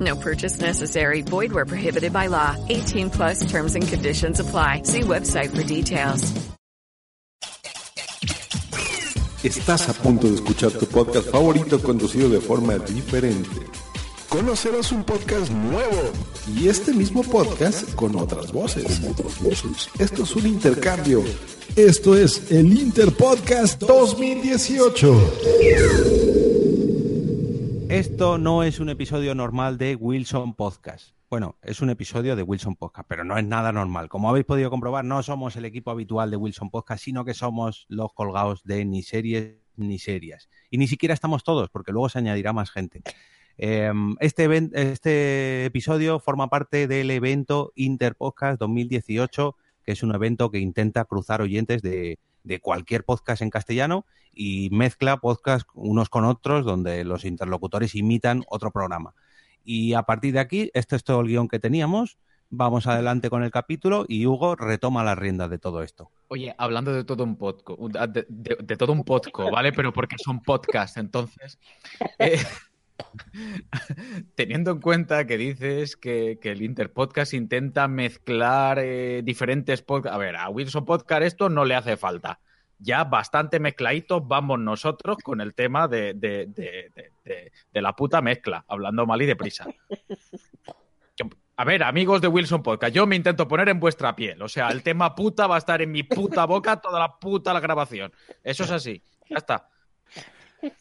No purchase necessary. Void where prohibited by law. 18 plus terms and conditions apply. See website for details. Estás a punto de escuchar tu podcast favorito conducido de forma diferente. Conocerás un podcast nuevo y este mismo podcast con otras voces. Esto es un intercambio. Esto es el Interpodcast 2018. Esto no es un episodio normal de Wilson Podcast. Bueno, es un episodio de Wilson Podcast, pero no es nada normal. Como habéis podido comprobar, no somos el equipo habitual de Wilson Podcast, sino que somos los colgados de ni series ni serias. Y ni siquiera estamos todos, porque luego se añadirá más gente. Eh, este, este episodio forma parte del evento Interpodcast 2018, que es un evento que intenta cruzar oyentes de, de cualquier podcast en castellano y mezcla podcasts unos con otros donde los interlocutores imitan otro programa. Y a partir de aquí, este es todo el guion que teníamos. Vamos adelante con el capítulo y Hugo retoma las riendas de todo esto. Oye, hablando de todo un podcast, de todo un podcast, ¿vale? Pero porque son podcasts, entonces. eh, teniendo en cuenta que dices que, que el Interpodcast intenta mezclar eh, diferentes podcasts. A ver, a Wilson Podcast esto no le hace falta. Ya bastante mezcladitos vamos nosotros con el tema de, de- la puta mezcla, hablando mal y deprisa. A ver, amigos de Wilson Podcast, yo me intento poner en vuestra piel. O sea, el tema puta va a estar en mi puta boca toda la puta la grabación. Eso es así. Ya está.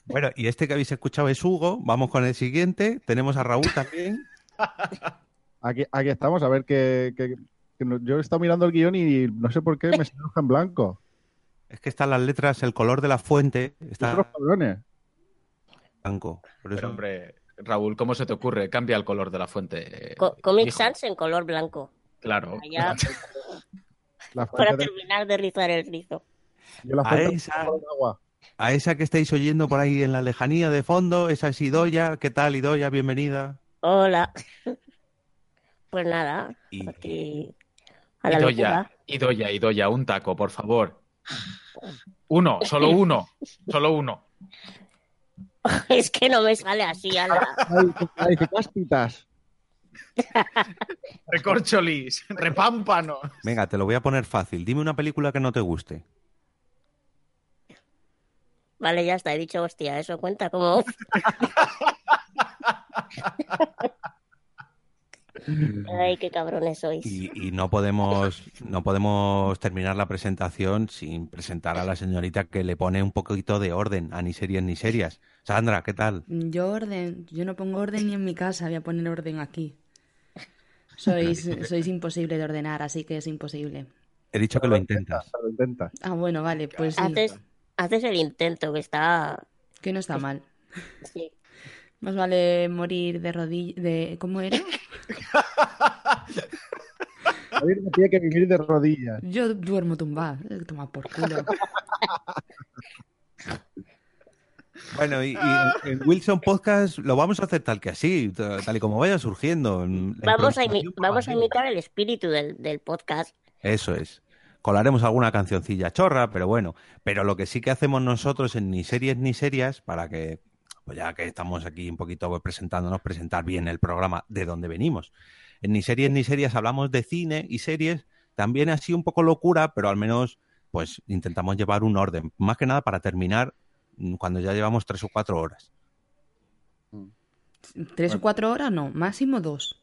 Bueno, y este que habéis escuchado es Hugo. Vamos con el siguiente. Tenemos a Raúl también. Aquí, aquí estamos, a ver que, que- que no- yo he estado mirando el guion y no sé por qué me sale hoja en blanco. Es que están las letras, el color de la fuente está Otros cabrones. blanco. Por eso- Pero, hombre, Raúl, ¿cómo se te ocurre? Cambia el color de la fuente. Co- Comic hijo. Sans en color blanco. Claro. La para fuente de- terminar de rizar el rizo. yo la fuente de agua. A esa que estáis oyendo por ahí en la lejanía de fondo, esa es Idoya. ¿Qué tal, Idoya? Bienvenida. Hola. Pues nada, Y- aquí a la Idoya, locura. Idoya, Idoya, un taco, por favor. Uno, solo uno. Solo uno. Es que no me sale así, ala. Ay, cáspitas. Recorcholis, repámpano. Venga, te lo voy a poner fácil. Dime una película que no te guste. Vale, ya está, he dicho hostia, eso cuenta como... Ay, qué cabrones sois. Y, y no podemos no podemos terminar la presentación sin presentar a la señorita que le pone un poquito de orden a ni series ni serias. Sandra, ¿qué tal? Yo orden, yo no pongo orden ni en mi casa, voy a poner orden aquí. Sois, sois imposible de ordenar, así que es imposible. He dicho que lo intentas. Lo intenta. Ah, bueno, vale, pues sí, Haces, el intento, que está... que no está mal. sí. Más vale morir de rodillas, de ¿cómo era? David no tiene que vivir de rodillas. Yo duermo tumbada, eh, toma por culo. Bueno, y, y en, Wilson Podcast lo vamos a hacer tal que así, tal y como vaya surgiendo. Vamos a, vamos imitar el espíritu del, del podcast. Eso es. Colaremos alguna cancioncilla chorra, pero bueno. Pero lo que sí que hacemos nosotros en ni series ni serias, para que, pues ya que estamos aquí un poquito presentándonos, presentar bien el programa de donde venimos. En ni series ni serias hablamos de cine y series, también así un poco locura, pero al menos pues intentamos llevar un orden. Más que nada para terminar mm, cuando ya llevamos tres o cuatro horas. ¿Tres o cuatro horas? No, máximo dos.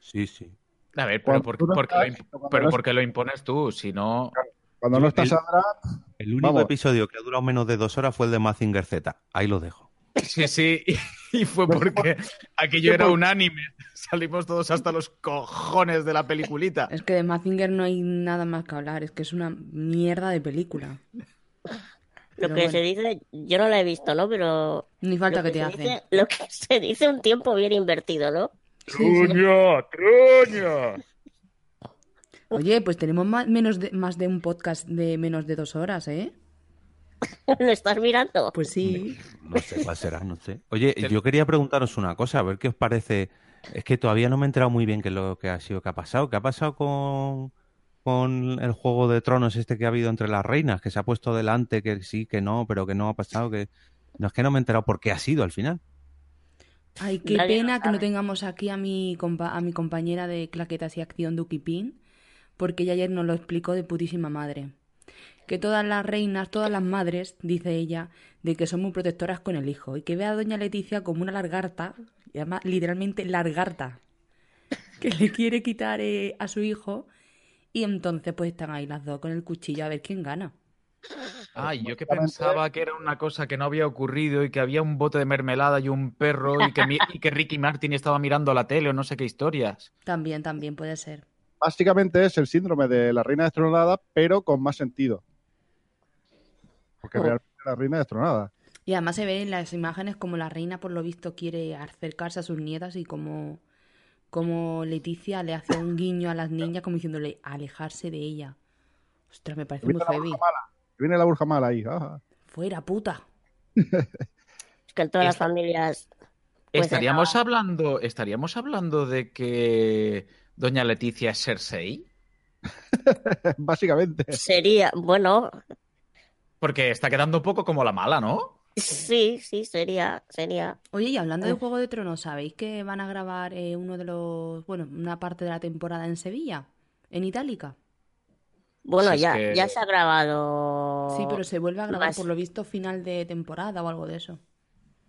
Sí, sí. A ver, pero, por, no porque lo, estás, imp- cuando pero no porque lo impones tú, si no... Cuando no está El- Sandra, El único Vamos. episodio que ha durado menos de dos horas fue el de Mazinger Z. Ahí lo dejo. Sí, sí, y fue porque aquello era un anime. Salimos todos hasta los cojones de la peliculita. Es que de Mazinger no hay nada más que hablar, es que es una mierda de película. Lo que bueno. se dice, yo no la he visto, ¿no? Pero Ni falta que te dice- lo que se dice un tiempo bien invertido, ¿no? ¡Truño! ¡Truño! Oye, pues tenemos más, menos de, más de un podcast de menos de dos horas, ¿eh? ¿Lo estás mirando? Pues sí. No sé cuál será, no sé. Oye, yo quería preguntaros una cosa, a ver qué os parece. Es que todavía no me he enterado muy bien qué es lo que ha sido que ha pasado. ¿Qué ha pasado con, con el juego de tronos este que ha habido entre las reinas? Que se ha puesto delante, que sí, que no, pero que no ha pasado, que... No es que no me he enterado por qué ha sido al final. Ay, qué Nadie pena que no tengamos aquí a mi, compa- a mi compañera de claquetas y acción, Duki Pin, porque ella ayer nos lo explicó de putísima madre. Que todas las reinas, todas las madres, dice ella, de que son muy protectoras con el hijo y que ve a doña Leticia como una largarta, y además literalmente largarta, que le quiere quitar eh, a su hijo y entonces pues están ahí las dos con el cuchillo a ver quién gana. Ay, yo que pensaba que era una cosa que no había ocurrido y que había un bote de mermelada y un perro y que, mi- y que Ricky Martin estaba mirando la tele o no sé qué historias. También, también puede ser. básicamente es el síndrome de la reina destronada, pero con más sentido. Porque Oh. realmente la reina destronada. Y además se ve en las imágenes como la reina, por lo visto, quiere acercarse a sus nietas y como, como Leticia le hace un guiño a las niñas como diciéndole alejarse de ella. Ostras, me parece muy heavy. mala. Viene la bruja mala ahí. ajá. Fuera, puta. Es que en todas las familias. Pues ¿Estaríamos hablando, ¿Estaríamos hablando de que Doña Leticia es Cersei? Básicamente. Sería, bueno, Porque está quedando un poco como la mala, ¿no? sí, sí, sería, sería. Oye, y hablando de. Juego de Tronos, ¿sabéis que van a grabar eh, uno de los, bueno, una parte de la temporada en Sevilla? En Itálica. Bueno, Si es ya, que- ya se ha grabado. Sí, pero se vuelve a grabar más. por lo visto final de temporada o algo de eso.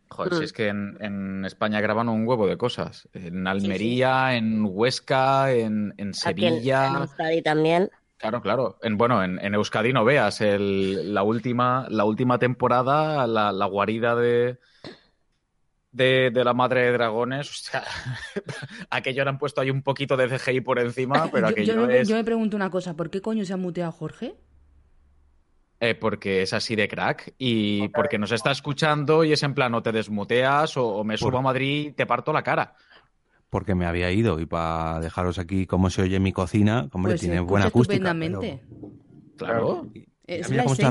Joder, Mm. si es que en, en España graban un huevo de cosas. En Almería, en Huesca, en, en Aquí Sevilla. en Euskadi también. Claro, claro. En, bueno, en, en Euskadi no veas el- la, última, la última temporada, la, la guarida de, de, de la madre de dragones. O sea, aquello le han puesto ahí un poquito de CGI por encima, pero yo, aquello yo me, es yo me pregunto una cosa, ¿por qué coño se ha muteado Jorge? eh, porque es así de crack y porque nos está escuchando y es en plan o te desmuteas o, o me subo Por- a Madrid y te parto la cara. Porque me había ido y para dejaros aquí cómo se oye mi cocina, hombre, Pues tiene buena acústica. estupendamente. Claro. pero- Es Mira la cómo se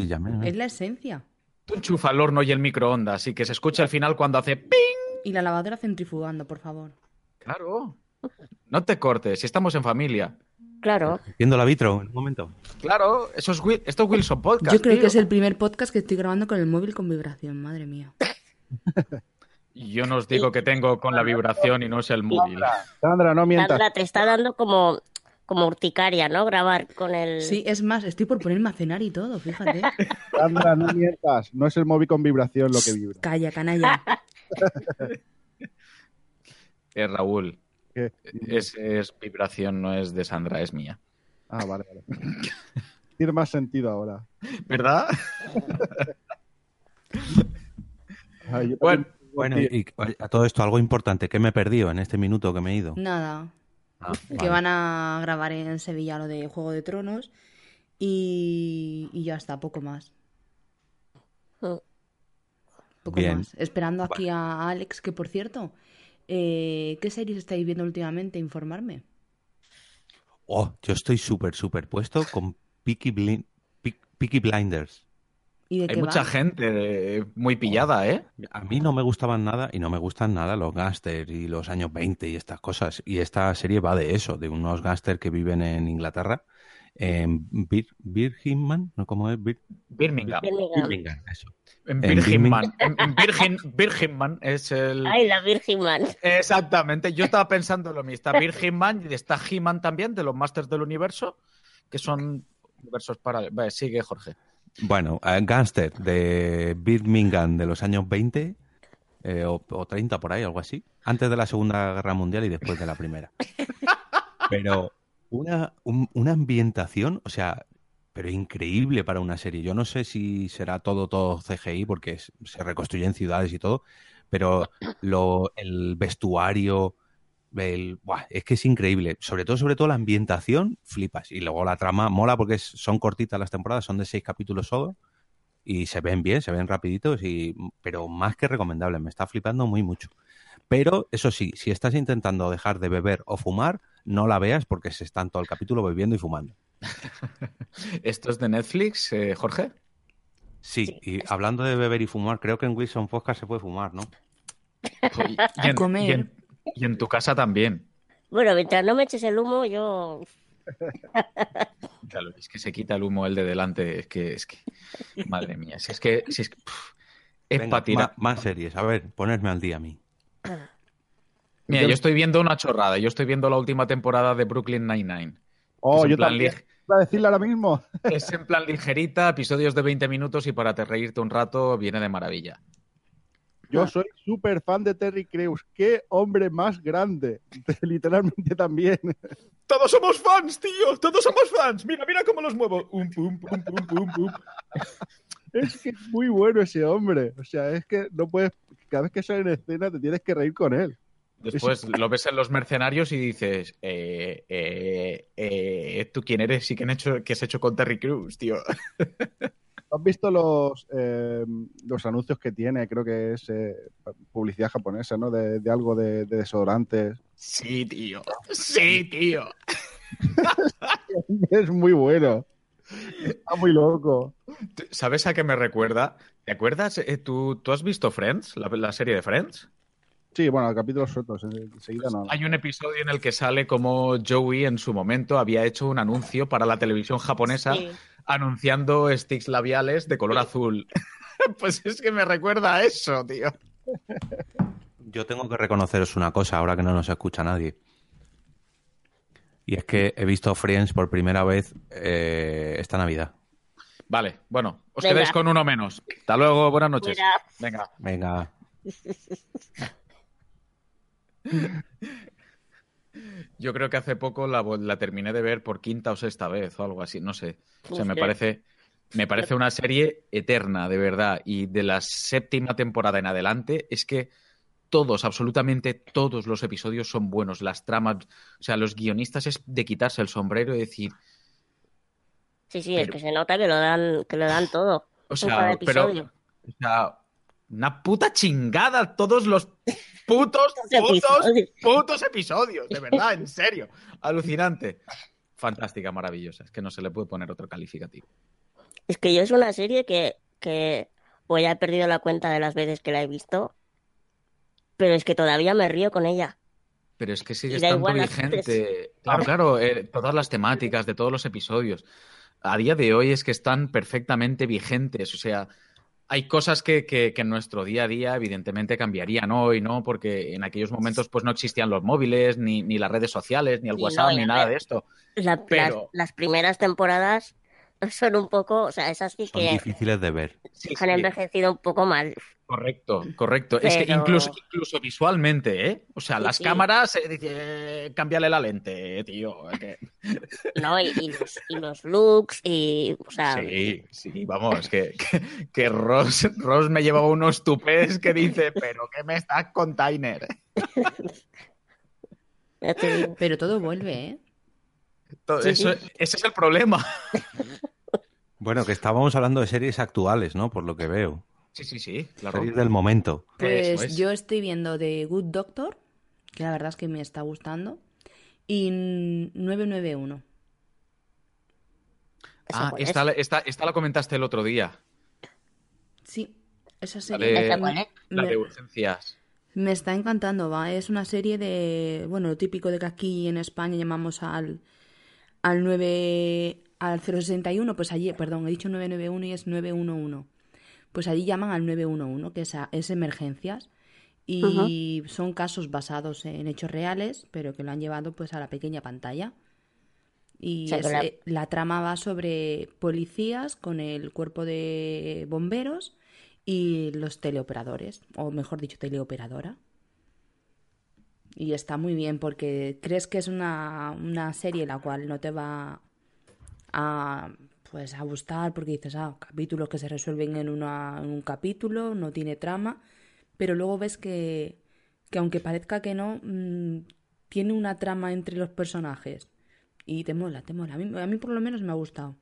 mira, mira. Es la esencia. Tú enchufa el horno y el microondas y que se escuche al final cuando hace ¡ping! Y la lavadora centrifugando, por favor. Claro. No te cortes, si estamos en familia. Claro. Viendo la vitro, en un momento. Claro, eso es, esto es Wilson Podcast. Yo creo tío. que es el primer podcast que estoy grabando con el móvil con vibración, madre mía. Yo no os digo que tengo con la vibración y no es el móvil. Sandra, no mientas. Sandra, te está dando como, como urticaria, ¿no? Grabar con el. Sí, es más, estoy por ponerme a cenar y todo, fíjate. Sandra, no mientas. No es el móvil con vibración lo que vibra. Calla, canalla. Eh, Raúl, ¿Qué? es, es vibración, no es de Sandra, es mía. Ah, vale, vale. Tiene más sentido ahora. ¿Verdad? Ay, yo Bueno, Bueno, y, y a todo esto, algo importante, ¿qué me he perdido en este minuto que me he ido? Nada, Ah, que van a grabar en Sevilla lo de Juego de Tronos y, y ya está, poco más. Mm. Poco Bien. más. Esperando aquí a Alex, que por cierto, eh, ¿qué series estáis viendo últimamente? Informarme. Oh, yo estoy súper, súper puesto con Peaky, Peaky Blinders. ¿Y de Hay qué mucha va? gente eh, muy pillada, ¿eh? A mí no me gustaban nada y no me gustan nada los gángsters y los años 20 y estas cosas. Y esta serie va de eso, de unos gángsters que viven en Inglaterra, en Bir Birmingham, ¿no? ¿Cómo es? Bir- Birmingham. Birmingham. Birmingham, eso. En En Birmingham. En, en Virgin, Birmingham es el... Ay, la Virgin Man. Exactamente, yo estaba pensando lo mismo. Está Birmingham y está He-Man también, de los Masters del Universo, que son universos para... Vale, sigue, Jorge. Bueno, eh, gángster de Birmingham de los años 20 eh, o, o 30 por ahí, algo así. Antes de la Segunda Guerra Mundial y después de la Primera. Pero una, un- una ambientación, o sea, pero increíble para una serie. Yo no sé si será todo, todo CGI, porque se reconstruyen ciudades y todo, pero lo, el vestuario, el, buah, es que es increíble. Sobre todo, sobre todo la ambientación, flipas. Y luego la trama mola porque es- son cortitas las temporadas, son de seis capítulos solo. Y se ven bien, se ven rapiditos, y, pero más que recomendable. Me está flipando muy mucho. Pero eso sí, si estás intentando dejar de beber o fumar, no la veas porque se están todo el capítulo bebiendo y fumando. ¿Esto es de Netflix, eh, Jorge? Sí, y hablando de beber y fumar, creo que en Wilson Podcast se puede fumar, ¿no? Y en, Comer. y en- y en tu casa también. Bueno, mientras no me eches el humo, yo. Claro, es que se quita el humo el de delante. Es que, es que, madre mía, si es que, si es que, es Venga, tirar. más series. A ver, ponerme al día a mí. Mira, yo estoy viendo una chorrada. Yo estoy viendo la última temporada de Brooklyn Nine-Nine. Oh, Es en yo plan también. lig- Iba a decirle ahora mismo. Es en plan ligerita, episodios de 20 minutos y para te reírte un rato viene de maravilla. Yo soy súper fan de Terry Crews. ¡Qué hombre más grande! Literalmente también. Todos somos fans, tío. Todos somos fans. Mira, mira cómo los muevo. Um, pum, pum, pum, pum, pum. Es que es muy bueno ese hombre. O sea, es que no puedes. Cada vez que sale en escena te tienes que reír con él. Después lo ves en los mercenarios y dices, eh, eh, eh, ¿tú quién eres y qué, han hecho, qué has hecho con Terry Crews, tío? ¿Has visto los, eh, los anuncios que tiene? Creo que es eh, publicidad japonesa, ¿no? De, de algo de, de desodorantes. Sí, tío. Sí, tío. Es muy bueno. Está muy loco. ¿Sabes a qué me recuerda? ¿Te acuerdas? eh, ¿tú, ¿Tú has visto Friends? La, la serie de Friends. Sí, bueno, capítulos sueltos. Enseguida no. Hay un episodio en el que sale como Joey en su momento había hecho un anuncio para la televisión japonesa Sí. Anunciando sticks labiales de color azul. pues es que me recuerda a eso, tío. Yo tengo que reconoceros una cosa ahora que no nos escucha nadie. Y es que he visto Friends por primera vez eh, esta Navidad. Vale, bueno, os Venga. quedáis con uno menos. Hasta luego, buenas noches. Mira. Venga. Venga, Yo creo que hace poco la, terminé de ver por quinta o sexta vez o algo así, no sé. O sea, me parece, me parece una serie eterna, de verdad. Y de la séptima temporada en adelante, es que todos, absolutamente todos los episodios son buenos. Las tramas, o sea, los guionistas es de quitarse el sombrero y decir, Sí, sí, es que se nota que lo dan, que lo dan todo. o sea, pero, episodio. o sea, una puta chingada todos los putos, putos, episodios. putos episodios, de verdad, en serio. Alucinante. Fantástica, maravillosa. Es que no se le puede poner otro calificativo. Es que yo es una serie que, que pues ya he perdido la cuenta de las veces que la he visto, pero es que todavía me río con ella. Pero es que sigue estando vigente. Claro, claro, eh, todas las temáticas de todos los episodios. A día de hoy es que están perfectamente vigentes. O sea, hay cosas que, que- que en nuestro día a día evidentemente cambiarían hoy, ¿no? Porque en aquellos momentos pues no existían los móviles, ni, ni las redes sociales, ni el Sí, WhatsApp, no, ni a nada de esto. La- Pero- las, las primeras temporadas son un poco, o sea, esas sí son que difíciles de ver. Sí, han sí, envejecido un poco mal. Correcto, correcto. Es que incluso, incluso visualmente, ¿eh? O sea, Sí, las sí. cámaras, eh, eh, cámbiale la lente, tío. que- ¿no? Y, y los, y los looks, y, o sea, Sí, sí, vamos, que, que, que Ross, Ross me llevaba unos tupés que dice, pero ¿qué me estás te digo. Pero todo vuelve, ¿eh? Todo Sí, eso- sí. Ese es el problema. Bueno, que estábamos hablando de series actuales, ¿no? Por lo que veo. Sí, sí, sí, claro. Series del momento. Pues es. yo estoy viendo The Good Doctor, que la verdad es que me está gustando, y 991. ¿Esa Ah, es? esta, esta, esta la comentaste el otro día, Sí, esa la serie la me, de urgencias. me está encantando, va. Es una serie de, bueno, lo típico de que aquí en España llamamos al, al 9, al 061, pues allí, perdón, he dicho 991 y es 911. Pues allí llaman al 911, que es, a- es emergencias. Y son casos basados en hechos reales, pero que lo han llevado pues a la pequeña pantalla. Y O sea, que es, la- eh, la trama va sobre policías con el cuerpo de bomberos y los teleoperadores, o mejor dicho, teleoperadora. Y está muy bien porque crees que es una, una serie la cual no te va a pues a gustar porque dices, ah, capítulos que se resuelven en, una, en un capítulo, no tiene trama, pero luego ves que, que aunque parezca que no, mm, tiene una trama entre los personajes y te mola, te mola. A mí, a mí por lo menos me ha gustado.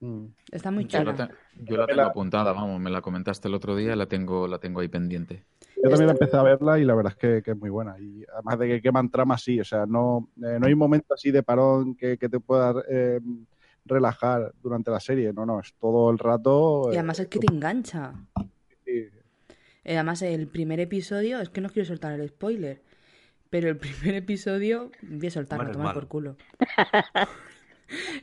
Mm. Está muy Yo la, chula. te- yo la tengo apuntada, vamos, me la comentaste el otro día, la tengo, la tengo ahí pendiente. Yo también empecé a verla y la verdad es que, que es muy buena. Y además de que queman tramas, sí. O sea, no, eh, no hay un momento así de parón que, que te pueda eh, relajar durante la serie. No, no, es todo el rato. Y eh, además es que te engancha. sí. Eh, Además, el primer episodio, es que no quiero soltar el spoiler, pero el primer episodio, voy a soltarlo, tomar por culo.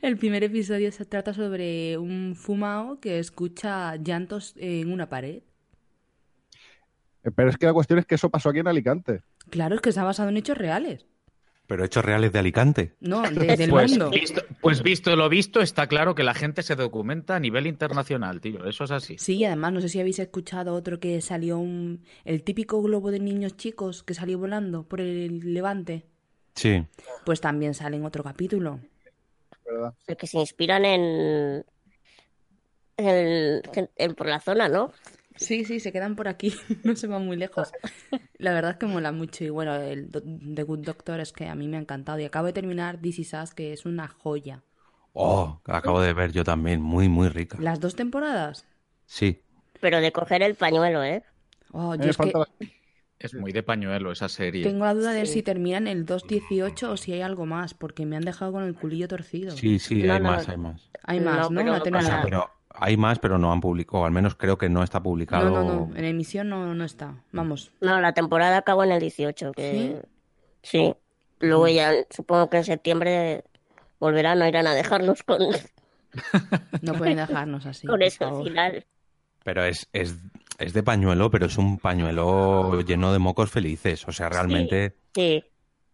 El primer episodio se trata sobre un fumao que escucha llantos en una pared. Eh, Pero es que la cuestión es que eso pasó aquí en Alicante. Claro, es que está basado en hechos reales. Pero hechos reales de Alicante. No, de- del Pues mundo. visto, pues visto lo visto, está claro que la gente se documenta a nivel internacional, tío. Eso es así. Sí, y además, no sé si habéis escuchado otro que salió un... el típico globo de niños chicos que salió volando por el levante. Sí. Pues también sale en otro capítulo. ¿verdad? El que se inspiran en, en, en- por la zona, ¿no? Sí, sí, se quedan por aquí, no se van muy lejos. La verdad es que mola mucho y bueno, el The Good Doctor es que a mí me ha encantado y acabo de terminar This Is Us, que es una joya. Oh, acabo de ver yo también. Muy, muy rica. Las dos temporadas. Sí. Pero de coger el pañuelo, ¿eh? Oh, yo es que Es muy de pañuelo esa serie. tengo la duda de si terminan el 2.18 o si hay algo más, porque me han dejado con el culillo torcido. Sí, sí, No, hay no. más, hay más. Hay más, No, ¿no? pero no O sea, pero hay más, pero no han publicado. O al menos creo que no está publicado. No, no, no, en emisión no, no está. Vamos. No, la temporada acabó en el 18, que sí. Luego ya supongo que en septiembre volverán o irán a dejarnos con, No pueden dejarnos así. con por ese favor. final. Pero es, es, es de pañuelo, pero es un pañuelo lleno de mocos felices. O sea, realmente Sí,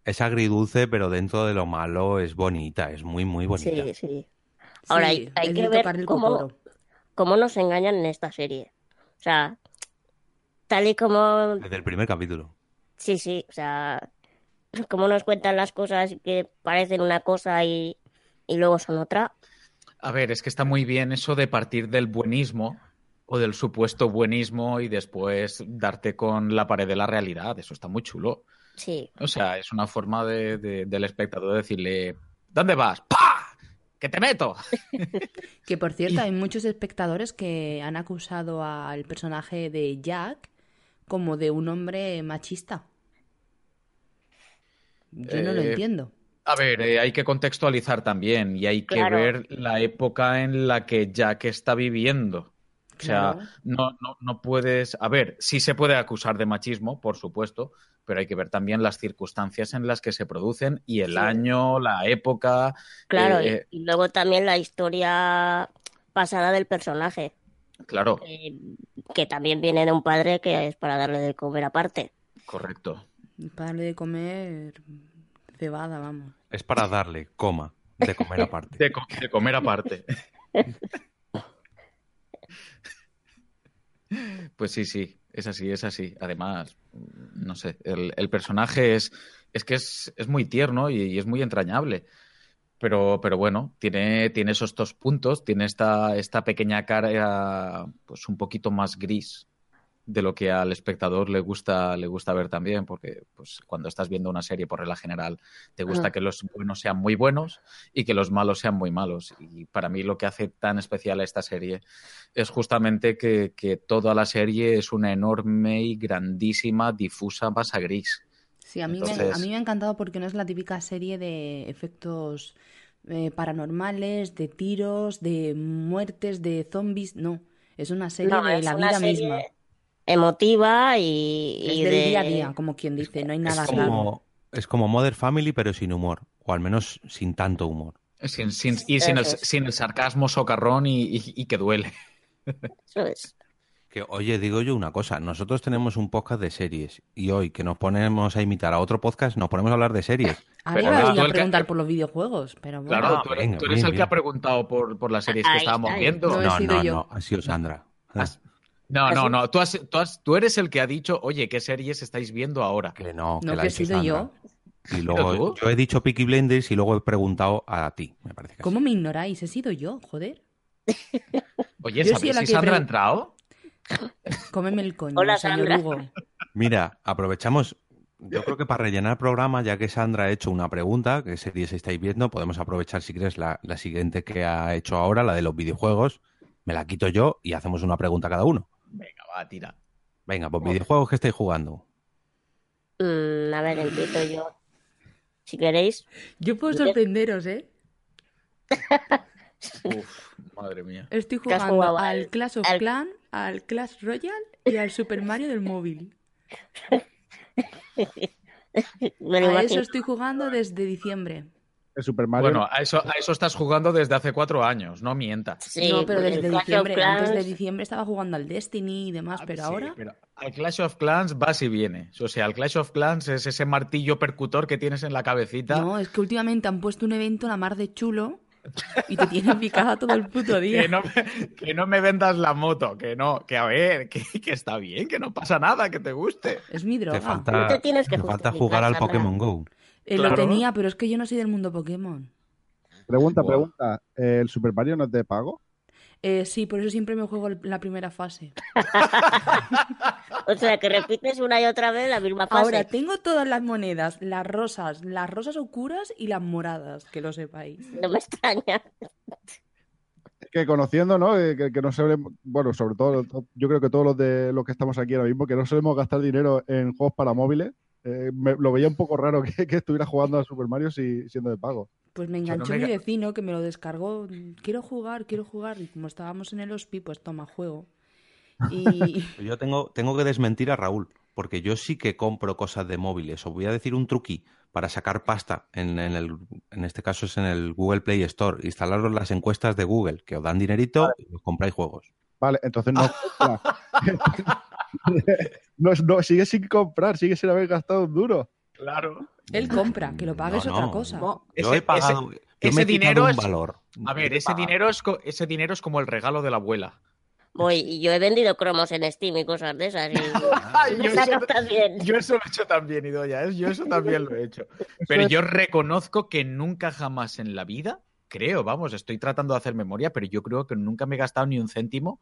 es agridulce, pero dentro de lo malo es bonita. Es muy, muy bonita. sí, sí. Ahora hay, Sí, hay que ver cómo. Cómo nos engañan en esta serie. O sea, tal y como... Desde el primer capítulo. Sí, sí, o sea, cómo nos cuentan las cosas que parecen una cosa y, y luego son otra. A ver, es que está muy bien eso de partir del buenismo o del supuesto buenismo y después darte con la pared de la realidad. Eso está muy chulo. Sí, O sea, es una forma de, de- del espectador decirle, ¿dónde vas? ¡Pah! ¡Que te meto! Que por cierto, hay muchos espectadores que han acusado al personaje de Jack como de un hombre machista. Yo no lo Eh, entiendo. A ver, eh, hay que contextualizar también y hay que Claro. ver la época en la que Jack está viviendo. O sea, Claro. no, no, no puedes. A ver, sí se puede acusar de machismo, por supuesto, pero hay que ver también las circunstancias en las que se producen y el Sí. año, la época. claro, eh, y, y luego también la historia pasada del personaje, claro, que, que también viene de un padre que es para darle de comer aparte. correcto. Para darle de comer cebada, vamos. Es para darle, coma, de comer aparte. De, co- de comer aparte. Pues sí, sí, es así, es así. Además, no sé, el, personaje es, es que es, es muy tierno y, y es muy entrañable. Pero, pero bueno, tiene, tiene esos dos puntos, tiene esta, esta pequeña cara pues un poquito más gris de lo que al espectador le gusta, le gusta ver también, porque pues cuando estás viendo una serie por regla general te gusta Ah. que los buenos sean muy buenos y que los malos sean muy malos. Y para mí lo que hace tan especial a esta serie es justamente que, que toda la serie es una enorme y grandísima, difusa masa gris. Sí, a mí, me, a mí me ha encantado porque no es la típica serie de efectos eh, paranormales, de tiros, de muertes, de zombies. No, es una serie No, de es la una vida serie misma. Emotiva y, Es del de... día a día, como quien dice, no hay nada Es raro. como, es como Mother Family, pero sin humor. O al menos sin tanto humor. Sin, sin- y sin el, sin el sarcasmo socarrón y, y- y que duele. Eso es. Que, oye, digo yo una cosa, nosotros tenemos un podcast de series y hoy que nos ponemos a imitar a otro podcast, nos ponemos a hablar de series. A el que- preguntar por los videojuegos, pero bueno. Claro, Ah, tú eres, venga, tú eres bien, el que ha preguntado por, por las series que Ahí estábamos está. viendo. No No, no, ha sido Sandra. Has- No, no, no. Tú, has- tú has- tú eres el que ha dicho, oye, ¿qué series estáis viendo ahora? Que no, No, la que he sido yo. Y luego yo he dicho Peaky Blinders y luego he preguntado a ti, me parece que ¿Cómo me ignoráis? He sido yo, joder. Oye, Yo he ¿sabéis sido la si que Sandra ha entrado? Cómeme el coño, Hola, señor Sandra. Hugo. Mira, aprovechamos, yo creo que para rellenar el programa, ya que Sandra ha hecho una pregunta, que series estáis viendo, podemos aprovechar si quieres la, la siguiente que ha hecho ahora, la de los videojuegos, me la quito yo y hacemos una pregunta cada uno. Venga, va, tira. Venga, pues videojuegos que estáis jugando. Mm, a ver, empiezo yo. Si queréis. Yo puedo sorprenderos, ¿eh? Uf, madre mía. Estoy ¿Qué has jugando jugado? al Clash of al- Clans, al Clash Royale y al Super Mario del móvil. Me A imagino. eso estoy jugando desde diciembre. El Super Mario. Bueno, a eso, a eso estás jugando desde hace cuatro años, no mientas. Sí, no, pero desde diciembre. Antes de diciembre estaba jugando al Destiny y demás, pero Ah, Sí, ahora. pero al Clash of Clans vas y vienes. O sea, el Clash of Clans es ese martillo percutor que tienes en la cabecita. No, es que últimamente han puesto un evento la mar de chulo y te tienen picada todo el puto día. Que no, me, que no me vendas la moto, que no, que a ver, que, que está bien, que no pasa nada, que te guste. Es mi droga. Te falta, No te tienes que te falta jugar al Sandra. Pokémon Go. Eh, claro. Lo tenía, pero es que yo no soy del mundo Pokémon. Pregunta, pregunta. ¿El Super Mario no es de pago? Eh, sí, por eso siempre me juego la primera fase. O sea, que repites una y otra vez la misma fase. Ahora, tengo todas las monedas, las rosas, las rosas oscuras y las moradas, que lo sepáis. No me extraña. Es que conociendo, ¿no? Eh, Que, que no solemos, bueno, sobre todo, yo creo que todos los de los que estamos aquí ahora mismo, que no solemos gastar dinero en juegos para móviles, eh, me- lo veía un poco raro que, que estuviera jugando a Super Mario si, siendo de pago. Pues me enganchó me mi vecino que me lo descargó. Quiero jugar, quiero jugar. Y como estábamos en el hospi, pues toma juego. Y Yo tengo, tengo que desmentir a Raúl, porque yo sí que compro cosas de móviles. Os voy a decir un truqui para sacar pasta. En, en el, en este caso es en el Google Play Store. Instalaros las encuestas de Google, que os dan dinerito y os compráis juegos. Vale, entonces no. no, no, sigue sin comprar, sigue sin haber gastado un duro. Claro. él compra, que lo pague es No, otra cosa. No, Yo ese- he pagado. ese- yo ese dinero un es- valor. A ver, ese dinero, es, ese dinero es como el regalo de la abuela. Voy, y yo he vendido cromos en Steam y cosas de esas. Y... Yo, eso, también. yo eso lo he hecho también, Idoya, ¿eh? yo eso también lo he hecho. Pero yo reconozco que nunca jamás en la vida, creo, vamos, estoy tratando de hacer memoria, pero yo creo que nunca me he gastado ni un céntimo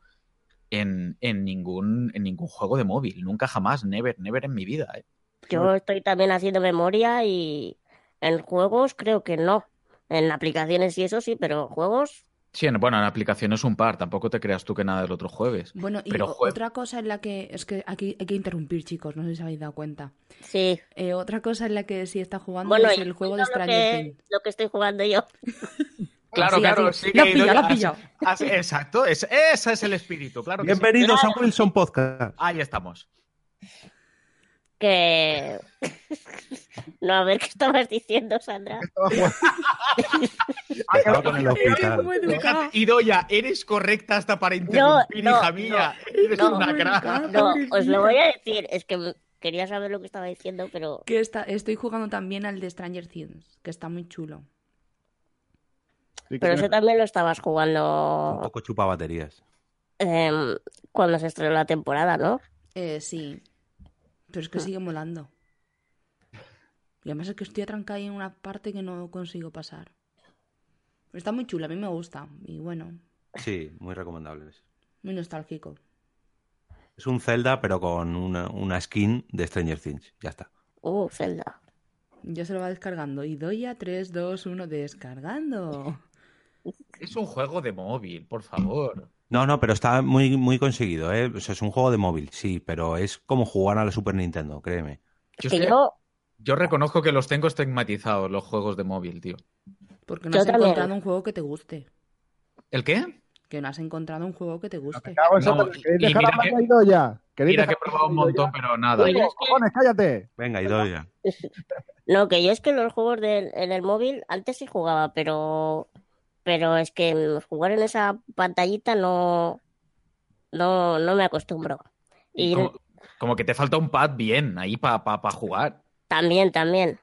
en, en ningún, en ningún juego de móvil. Nunca jamás, never, never en mi vida. ¿eh? Yo estoy también haciendo memoria y en juegos creo que no. En aplicaciones y eso sí, pero juegos. Sí, en- bueno, en aplicaciones un par, tampoco te creas tú que nada del otro jueves. Bueno, y Pero, o- jue- otra cosa en la que. Es que aquí hay que interrumpir, chicos, no sé si habéis dado cuenta. Sí. Eh, otra cosa en la que sí está jugando Bueno, es el juego de Stranger Things. lo que estoy jugando yo. Claro, Así, claro, así. sí que pillado. así- exacto, es, ese es el espíritu, claro. que sí. Bienvenidos a Wilson Podcast. Ahí estamos. Que. no, a ver qué estabas diciendo, Sandra. Estaba jugando- Estaba con el hospital. Idoya, eres correcta hasta para interrumpir, no, hija mía. Eres no, una educado. No, os lo voy a decir. Es que quería saber lo que estaba diciendo, pero. Que está, estoy jugando también al de Stranger Things, que está muy chulo. Sí, Pero eso también lo estabas Un jugando poco chupa baterías. em, cuando se estrenó la temporada, ¿no? Eh, sí. Pero es que sigue molando. Y además es que estoy atrancada ahí en una parte que no consigo pasar. Pero está muy chulo, a mí me gusta. Y bueno, Sí, muy recomendables. muy nostálgico. Es un Zelda, pero con una, una skin de Stranger Things. Ya está. Uh, Zelda. Ya se lo va descargando. Y doy a 3, 2, 1, descargando. Es un juego de móvil, por favor. No, no, pero está muy, muy conseguido, ¿eh? O sea, es un juego de móvil, sí, pero es como jugar a la Super Nintendo, créeme. Yo, Que sé- yo, yo reconozco que los tengo estigmatizados, los juegos de móvil, tío. Porque no Yo has también. encontrado un juego que te guste. ¿El qué? Que no has encontrado un juego que te guste. No, Santa- y- ¿Queréis y dejar mira hablar que- Idoya? ¿Queréis Mira que he probado un montón, pero nada. Oye, ¡No, cojones, cállate! Venga, Idoya. no, que yo es que los juegos del- en el móvil antes sí jugaba, pero. Pero es que jugar en esa pantallita no. No, no me acostumbro. Y Como, como que te falta un pad bien ahí para jugar. también, también.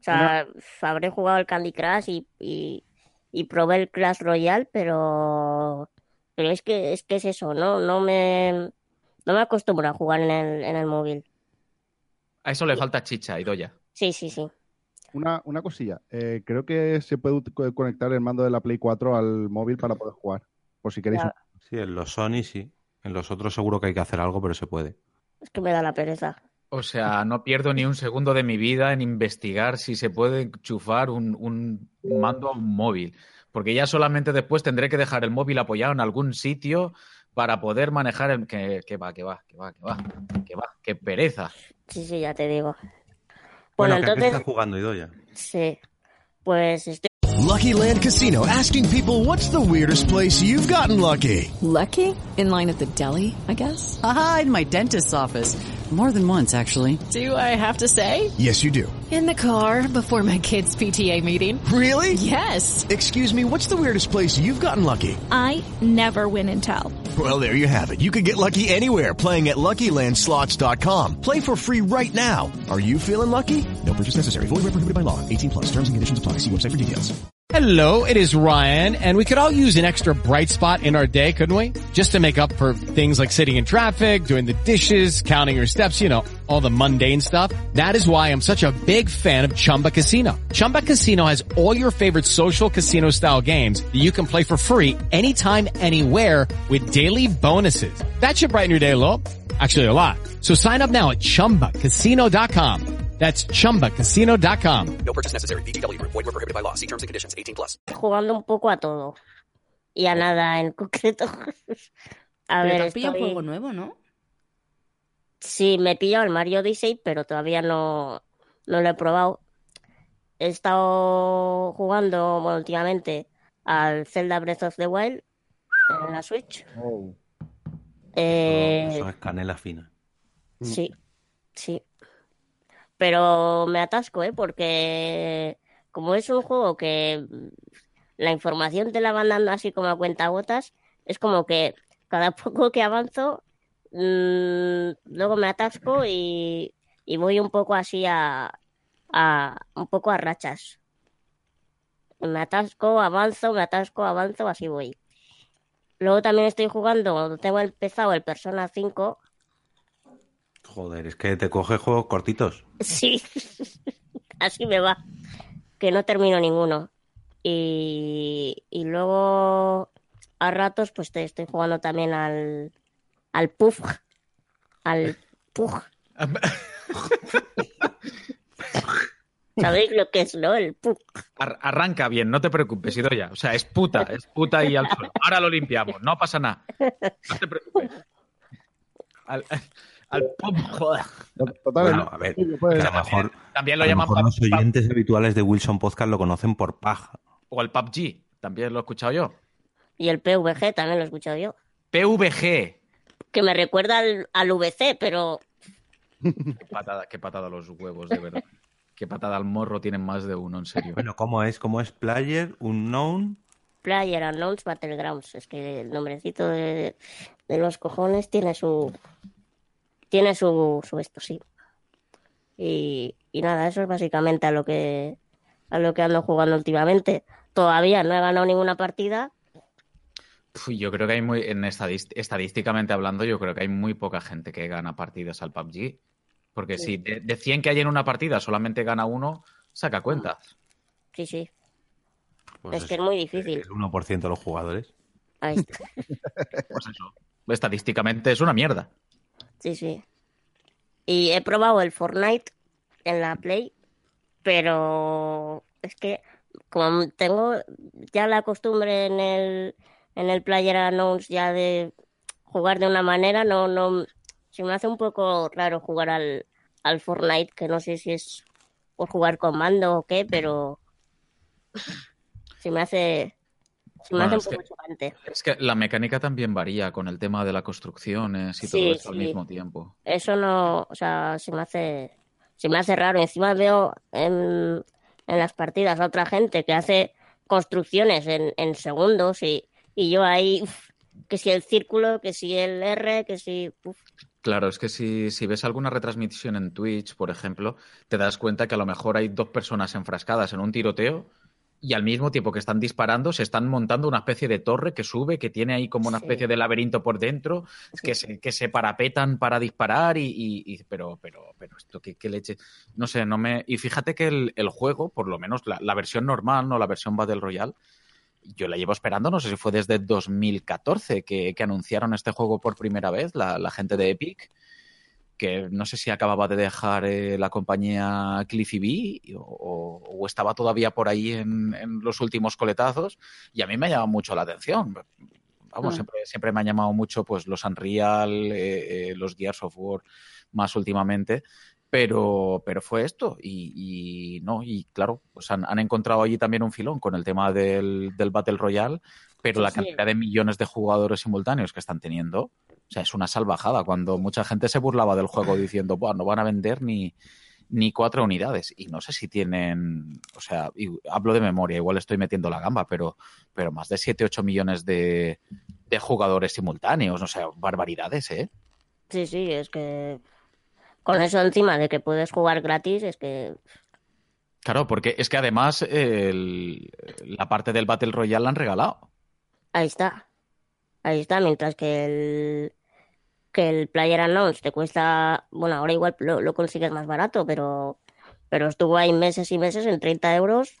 O sea, habré jugado el Candy Crush y, y, y probé el Clash Royale, pero. Pero es que es que es eso, ¿no? No me. no me acostumbro a jugar en el, en el móvil. A eso le falta chicha, Idoya. Sí, sí, sí. Una, una cosilla. eh, creo que se puede conectar el mando de la Play 4 al móvil para poder jugar. Por si queréis. Ya. Sí, en los Sony sí. En los otros seguro que hay que hacer algo, pero se puede. Es que me da la pereza. O sea, no pierdo ni un segundo de mi vida en investigar si se puede enchufar un, un mando a un móvil. Porque ya solamente después tendré que dejar el móvil apoyado en algún sitio para poder manejar el. Que, que va, que va, que va, que va, que va, qué pereza. Sí, sí, ya te digo. Bueno, ¿que a qué entonces, estás jugando, Idoya? sí. Pues estoy Lucky Land Casino asking people what's the weirdest place you've gotten lucky? Lucky? In line at the deli, I guess? Aha, in my dentist's office. More than once, actually. Do I have to say? Yes, you do. In the car before my kids' PTA meeting. Really? Yes. Excuse me, what's the weirdest place you've gotten lucky? I never win and tell. Well, there you have it. You can get lucky anywhere playing at LuckyLandSlots.com. Play for free right now. Are you feeling lucky? No purchase necessary. Void where prohibited by law. 18 plus. Terms and conditions apply. See website for details. Hello, it is Ryan, and we could all use an extra bright spot in our day, couldn't we? Just to make up for things like sitting in traffic, doing the dishes, counting your steps, you know, all the mundane stuff. That is why I'm such a big fan of Chumba Casino. Chumba Casino has all your favorite social casino style games that you can play for free anytime, anywhere with daily bonuses. That should brighten your day a little. Actually, a lot. So sign up now at chumbacasino.com. That's chumbacasino.com. No purchase necessary. VGW Group. Void were prohibited by law. See terms and conditions. 18 plus. jugando un poco a todo. Y a oh. nada en concreto. a Pero ver, te has pillado un juego nuevo, ¿no? Sí, me he pillado el Mario Odyssey, pero todavía no, no lo he probado. He estado jugando bueno, últimamente al Zelda Breath of the Wild en la Switch. Eh, Eso es canela fina. Sí, sí. Pero me atasco, ¿eh? Porque como es un juego que mm, la información te la van dando así como a cuentagotas, es como que cada poco que avanzo, mm, luego me atasco y, y voy un poco así a, a un poco a rachas. Me atasco, avanzo, me atasco, avanzo, así voy. Luego también estoy jugando, tengo empezado el Persona 5 Joder, es que te coge juegos cortitos. Sí, así me va, que no termino ninguno. Y, y luego a ratos pues te estoy jugando también al, al Puff, al Puff. ¿Sabéis lo que es, no? El Puff. Ar- arranca bien, no te preocupes, Idoya. O sea, es puta, es puta y al suelo. Ahora lo limpiamos, no pasa nada. No te preocupes. Al, al joder. Bueno, a ver, pues, a lo mejor, También lo a lo llaman mejor pub- los oyentes habituales de Wilson Podcast lo conocen por paja. o el PUBG, también lo he escuchado yo. Y el PVG también lo he escuchado yo. PVG. Que me recuerda al, al VC, pero Qué patada, qué patada los huevos, de verdad. Qué patada al morro tienen más de uno, en serio. Bueno, ¿cómo es? ¿Cómo es Player? Unknown. Player Unknowns Battlegrounds. Es que el nombrecito de, de los cojones tiene su. Tiene su, su esto, sí. Y, y nada, eso es básicamente a lo que a lo que ando jugando últimamente. Todavía no he ganado ninguna partida. Yo creo que hay muy, en estadísticamente hablando, yo creo que hay muy poca gente que gana partidas al PUBG. Porque si de, de 100 que hay en una partida solamente gana uno, saca cuentas. Sí, sí. Pues es que es muy difícil. El 1% de los jugadores. Ahí está. Pues eso. Estadísticamente es una mierda. Sí, sí. Y he probado el Fortnite en la Play, pero es que como tengo ya la costumbre en el en el Player Unknowns ya de jugar de una manera, no no se me hace un poco raro jugar al al Fortnite, que no sé si es por jugar con mando o qué, pero se me hace se me Bueno, hace es un que- poco chocante. Es que la mecánica también varía con el tema de las construcciones y todo Sí, eso al sí. mismo tiempo. Eso no, o sea, se me hace, se me hace raro. Encima veo en, en las partidas a otra gente que hace construcciones en, en segundos y, y yo ahí, uf, que si el círculo, que si el R, que si... uf. Claro, es que si, si ves alguna retransmisión en Twitch, por ejemplo, te das cuenta que a lo mejor hay dos personas enfrascadas en un tiroteo y al mismo tiempo que están disparando, se están montando una especie de torre que sube, que tiene ahí como una Sí. especie de laberinto por dentro, que, se, que se parapetan para disparar y, y- y- pero, pero, pero esto qué, qué leche. No sé, no me. Y fíjate que el, el juego, por lo menos la, la versión normal, no la versión Battle Royale, yo la llevo esperando, no sé si fue desde 2014 que, que anunciaron este juego por primera vez, la, la gente de Epic, que no sé si acababa de dejar eh, la compañía Cliffy B o, o- o estaba todavía por ahí en, en los últimos coletazos, y a mí me ha llamado mucho la atención. Vamos, Mm. siempre, siempre me han llamado mucho pues los Unreal, eh, eh, los Gears of War más últimamente, pero, pero fue esto y, y no, y claro, pues han, han encontrado allí también un filón con el tema del, del Battle Royale, pero Sí, la sí. cantidad de millones de jugadores simultáneos que están teniendo, o sea, es una salvajada cuando mucha gente se burlaba del juego diciendo, Buah, no van a vender ni, ni cuatro unidades. Y no sé si tienen, o sea, y hablo de memoria, igual estoy metiendo la gamba, pero, pero más de 7, 8 millones de, de jugadores simultáneos, o sea, barbaridades, ¿eh? Sí, sí, es que con eso encima de que puedes jugar gratis, es que Claro, porque es que además el- la parte del Battle Royale la han regalado. ahí está. Ahí está, mientras que el que el Player Unknowns te cuesta, bueno, ahora igual lo, lo consigues más barato, pero pero estuvo ahí meses y meses en 30 euros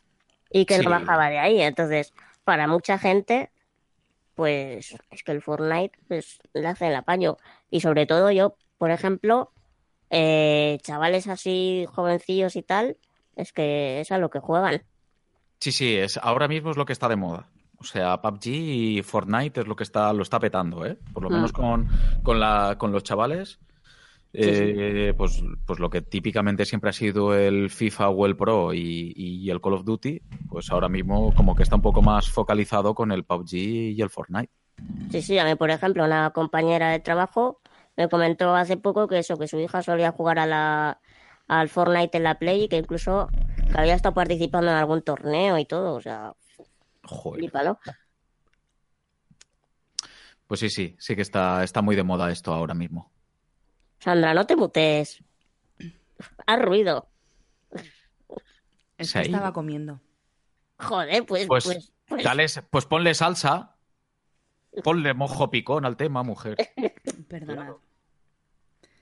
y que Sí. no bajaba de ahí. Entonces, para mucha gente, pues es que el Fortnite pues, le hace el apaño. Y sobre todo yo, por ejemplo, eh, chavales así jovencillos y tal, es que es a lo que juegan. Sí, sí, es, ahora mismo es lo que está de moda. O sea, PUBG y Fortnite es lo que está, lo está petando, ¿eh? Por lo Mm. menos con, con, la, con los chavales. Sí, sí. Eh, Pues, pues lo que típicamente siempre ha sido el FIFA o el Pro y, y el Call of Duty, pues ahora mismo como que está un poco más focalizado con el PUBG y el Fortnite. Sí, sí, a mí, por ejemplo, una compañera de trabajo me comentó hace poco que eso, que su hija solía jugar a la, al Fortnite en la Play y que incluso que había estado participando en algún torneo y todo, o sea, Joder. flipalo. Pues sí, sí, sí que está, está muy de moda esto ahora mismo. Sandra, no te mutes. Haz ruido. Es que estaba comiendo. Joder, pues, Pues, pues, pues, pues ponle salsa, ponle mojo picón al tema, mujer. Perdonad.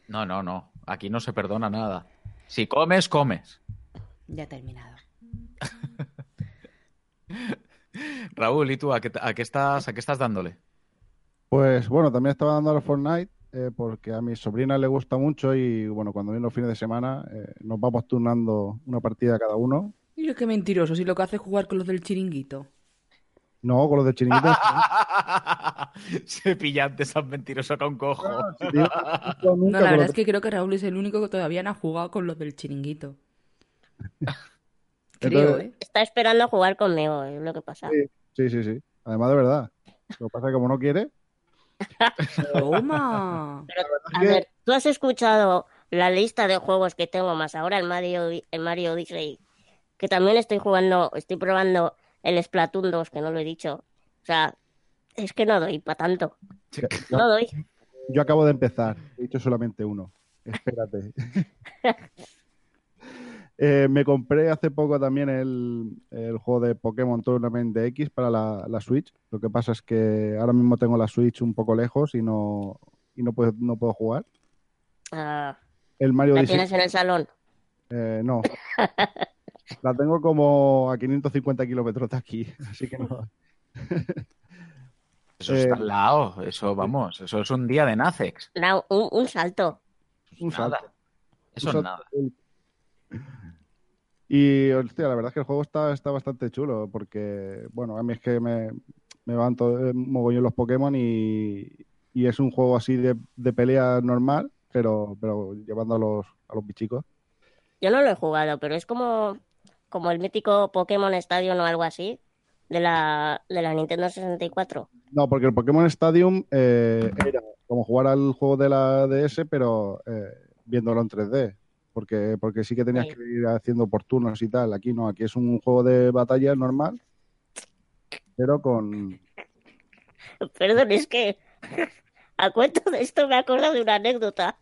No, no, no. Aquí no se perdona nada. Si comes, comes. Ya he terminado. Raúl, ¿y tú a qué, a qué estás, a qué estás dándole? Pues bueno, también estaba dando al Fortnite eh, porque a mi sobrina le gusta mucho y bueno, cuando vienen los fines de semana eh, nos vamos turnando una partida cada uno. Mira qué mentiroso, si lo que hace es jugar con los del chiringuito. No, con los de chiringuito. Se pillante, tan mentiroso con cojo. no, No, la verdad es que creo que Raúl es el único que todavía no ha jugado con los del chiringuito. Creo, Entonces- ¿eh? está esperando a jugar conmigo, es lo que pasa. Sí, sí, sí, sí. Además de verdad. Lo que pasa es que como no quiere, Toma. Pero, a ver, ¿tú has escuchado la lista de juegos que tengo más ahora, el Mario, el Mario Odyssey? Que también estoy jugando, estoy probando el Splatoon 2, que no lo he dicho. O sea, es que no doy para tanto. yo, No doy. yo acabo de empezar. He dicho solamente uno. Espérate. Eh, me compré hace poco también el, el juego de Pokémon Tournament de X para la, la Switch. Lo que pasa es que ahora mismo tengo la Switch un poco lejos y no, y no, puedo, no puedo jugar. Ah, El Mario la Odyssey, tienes en el salón. eh, no. La tengo como a 550 kilómetros de aquí, así que no. Eso Eh, está al lado. Eso, vamos, eso es un día de Nacex. Na- un, un salto. Un Nada. salto. Eso Un es salto. nada. Y, hostia, la verdad es que el juego está, está bastante chulo, porque, bueno, a mí es que me, me van todo, eh, mogollón los Pokémon y, y es un juego así de, de pelea normal, pero, pero llevando a los, a los bichicos. Yo no lo he jugado, pero es como, como el mítico Pokémon Stadium o algo así de la, de la Nintendo 64. No, porque el Pokémon Stadium eh, era como jugar al juego de la DS, pero eh, viéndolo en 3D. Porque, porque sí que tenías Sí. que ir haciendo por turnos y tal. Aquí no, aquí es un juego de batalla normal, pero con... Perdón, es que a cuento de esto me acuerdo de una anécdota.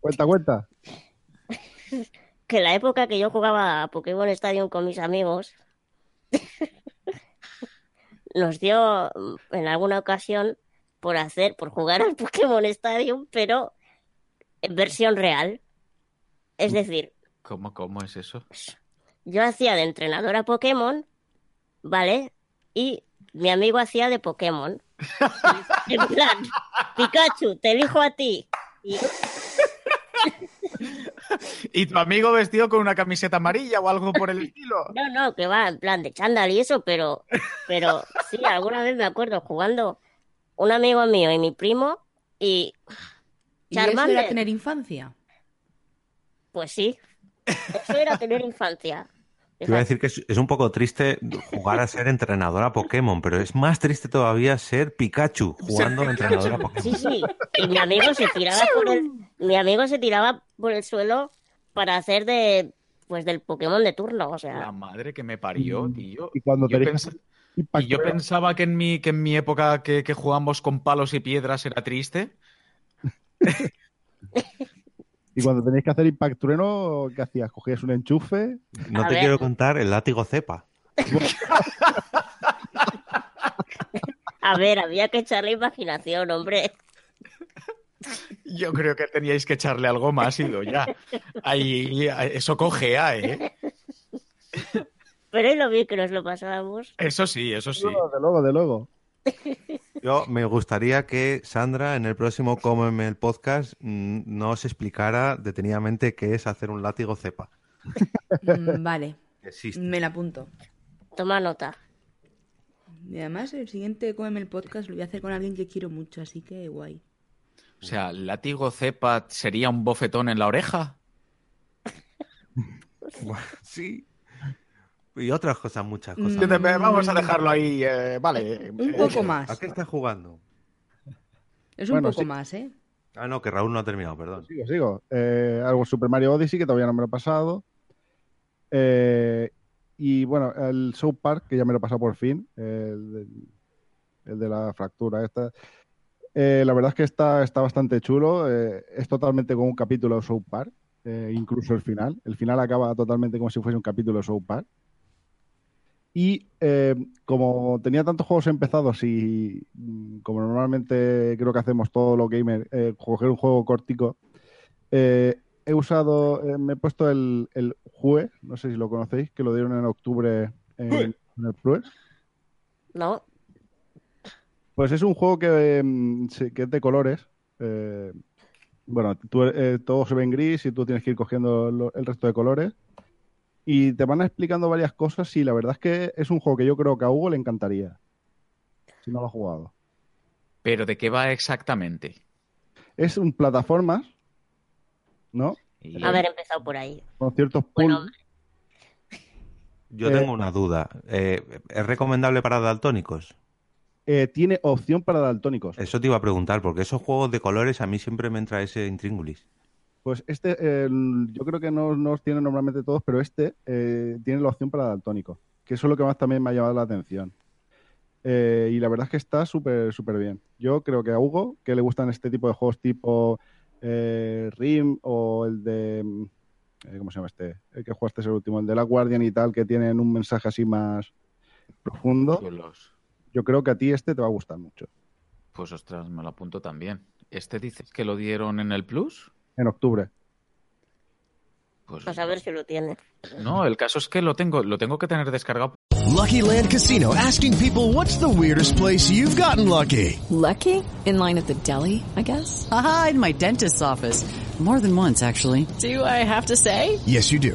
Cuenta, cuenta. Que la época que yo jugaba a Pokémon Stadium con mis amigos, nos dio mm, en alguna ocasión por hacer, por jugar al Pokémon Stadium, pero en versión real. Es decir, ¿Cómo, cómo es eso? yo hacía de entrenadora Pokémon, ¿vale? Y mi amigo hacía de Pokémon. En plan, Pikachu, te elijo a ti. Y ¿Y tu amigo vestido con una camiseta amarilla o algo por el estilo? No, no, que va en plan de chándal y eso, pero, pero sí, alguna vez me acuerdo jugando un amigo mío y mi primo y ¿Y eso era tener infancia? pues sí, eso era tener infancia. Te iba a decir que es, es un poco triste jugar a ser entrenadora Pokémon, pero es más triste todavía ser Pikachu jugando a entrenadora Pokémon. Sí, sí, y mi amigo se tiraba por el, mi amigo se tiraba por el suelo para hacer de, pues del Pokémon de turno, o sea. La madre que me parió, tío. Y cuando Yo tenéis pens- Y yo pensaba que en mi, que en mi época que, que jugamos con palos y piedras era triste. Y cuando tenéis que hacer Impact Trueno, ¿qué hacías? ¿Cogías un enchufe? No A te ver. quiero contar el látigo cepa. A ver, había que echarle imaginación, hombre. Yo creo que teníais que echarle algo más y lo ya. Ahí, eso cogea, ¿eh? Pero es lo bien que nos lo pasábamos. Eso sí, eso sí. De luego, de luego. Yo me gustaría que Sandra en el próximo Cómeme el podcast mm, nos explicara detenidamente qué es hacer un látigo cepa. Mm, vale, Existe. me la apunto. Toma nota. Y además, el siguiente Cómeme el podcast lo voy a hacer con alguien que quiero mucho, así que guay. O sea, látigo cepa sería un bofetón en la oreja. Sí. Y otras cosas, muchas Mm. cosas. Vamos a dejarlo ahí, eh, vale. Un poco más. ¿A qué estás jugando? Es un Bueno, poco sí. más, ¿eh? Ah, no, que Raúl no ha terminado, perdón. Sigo, sigo. Eh, algo Super Mario Odyssey, que todavía no me lo he pasado. Eh, y bueno, el South Park, que ya me lo he pasado por fin. El, el de la fractura esta. Eh, la verdad es que está, está bastante chulo. eh, es totalmente como un capítulo de South Park. eh, incluso el final. El final acaba totalmente como si fuese un capítulo de South Park. Y eh, como tenía tantos juegos empezados y mm, como normalmente creo que hacemos todos los gamers, eh, coger un juego cortico, eh, he usado, eh, me he puesto el, el Jue, no sé si lo conocéis, que lo dieron en octubre en, el Plus. ¿No? Pues es un juego que, mm, que es de colores. eh, bueno, tú, eh, todo se ve en gris y tú tienes que ir cogiendo lo- el resto de colores. Y te van explicando varias cosas y la verdad es que es un juego que yo creo que a Hugo le encantaría. Si no lo ha jugado. Pero ¿de qué va exactamente? Es un plataformas, ¿no? Haber empezado por ahí. Con ciertos Bueno, Yo Eh, tengo una duda. Eh, ¿Es recomendable para daltónicos? eh, tiene opción para daltónicos. Eso te iba a preguntar, porque esos juegos de colores a mí siempre me entra ese intríngulis. Pues este, eh, yo creo que no, no os tiene normalmente todos, pero este eh, tiene la opción para daltónico, que eso es lo que más también me ha llamado la atención. Eh, y la verdad es que está súper, súper bien. Yo creo que a Hugo, que le gustan este tipo de juegos tipo eh, Rim o el de... mm, eh, ¿Cómo se llama este? El que jugaste es el último, el de la Guardian y tal, que tienen un mensaje así más profundo. Chulos. Yo creo que a ti este te va a gustar mucho. Pues ostras, me lo apunto también. ¿Este dices que lo dieron en el Plus? En octubre. Pues Pues a ver si lo tiene. no, el caso es que lo tengo, lo tengo que tener descargado. Lucky Land Casino asking people what's the weirdest place you've gotten lucky? Lucky? In line at the deli, I guess? Aha, in my dentist's office. More than once, actually. Do I have to say? Yes, you do.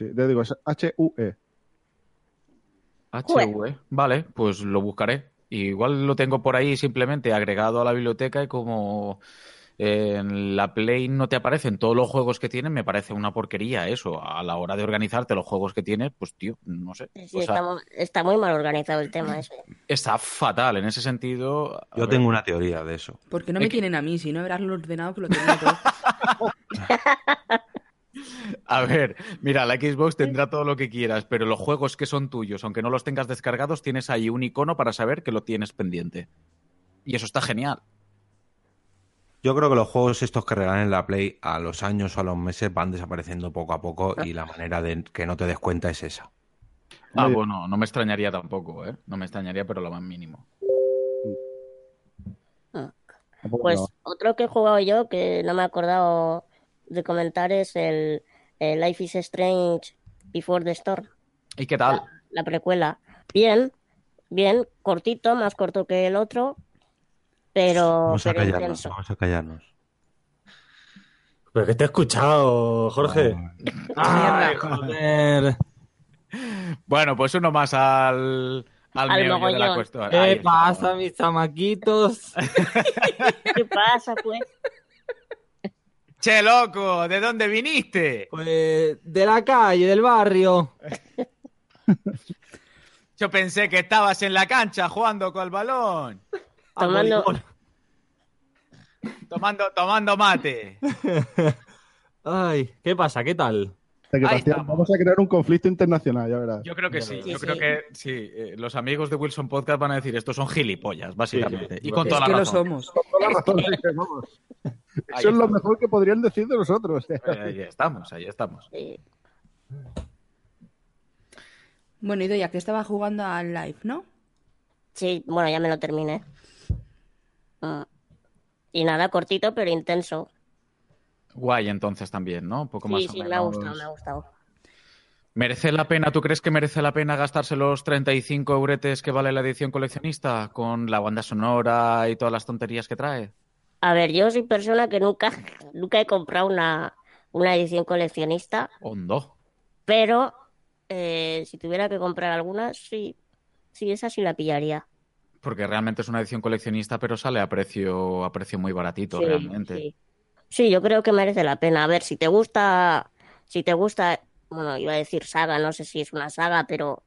Sí, te digo, es H-U-E. HV. Vale, pues lo buscaré. Igual lo tengo por ahí simplemente agregado a la biblioteca y como en la Play no te aparecen todos los juegos que tienen, me parece una porquería eso. A la hora de organizarte los juegos que tienes, pues tío, no sé. Sí, O sea, está, mu- está muy mal organizado el tema ese. está fatal en ese sentido. Yo ver, tengo una teoría de eso. Porque no Es me que- tienen a mí, si no verás lo ordenado que lo tengo todo. A ver, mira, la Xbox tendrá todo lo que quieras, pero los juegos que son tuyos, aunque no los tengas descargados, tienes ahí un icono para saber que lo tienes pendiente. Y eso está genial. Yo creo que los juegos estos que regalan en la Play a los años o a los meses van desapareciendo poco a poco y la manera de que no te des cuenta es esa. Ah, bueno, no me extrañaría tampoco, ¿eh? No me extrañaría, pero lo más mínimo. Tampoco Pues no. otro que he jugado yo que no me he acordado de comentar es el, el Life is Strange Before the Storm, ¿Y qué tal? la precuela. Bien, bien, cortito, más corto que el otro, pero, Vamos a pero callarnos, intenso. vamos a callarnos. Pero que te he escuchado, Jorge. Ay, joder. Bueno, pues uno más al, al, Al meollo de la mogollón. cuestión. Ahí ¿Qué pasa, mis chamaquitos? ¿Qué pasa, pues? Che, loco, ¿de dónde viniste? Pues de la calle, del barrio. Yo pensé que estabas en la cancha jugando con el balón. Al Tomando-. Tomando, tomando mate. Ay, ¿qué pasa? ¿Qué tal? Vamos a crear un conflicto internacional, ya verás. Yo creo que sí, yo Sí, creo que sí. eh, los amigos de Wilson Podcast van a decir estos son gilipollas, básicamente. Sí, sí. Y con Es toda es que la lo razón. somos. Con toda la razón, sí, que vamos. Ahí Eso es lo mejor que podrían decir de nosotros. Ahí estamos, ahí estamos. Sí. Bueno, y ya que estaba jugando al live, ¿no? Sí, bueno, ya me lo terminé. Mm. Y nada, cortito pero intenso. Guay, entonces también, ¿no? Un poco más Sí, sí, me ha gustado, me ha gustado. ¿Merece la pena? ¿Tú crees que merece la pena gastarse los 35 euretes que vale la edición coleccionista con la banda sonora y todas las tonterías que trae? A ver, yo soy persona que nunca, nunca he comprado una, una edición coleccionista, Hondo. pero eh, si tuviera que comprar alguna, sí, sí, esa sí la pillaría. Porque realmente es una edición coleccionista, pero sale a precio, a precio muy baratito, Sí, realmente. sí. Sí, yo creo que merece la pena. A ver, si te gusta, si te gusta, bueno, iba a decir saga, no sé si es una saga, pero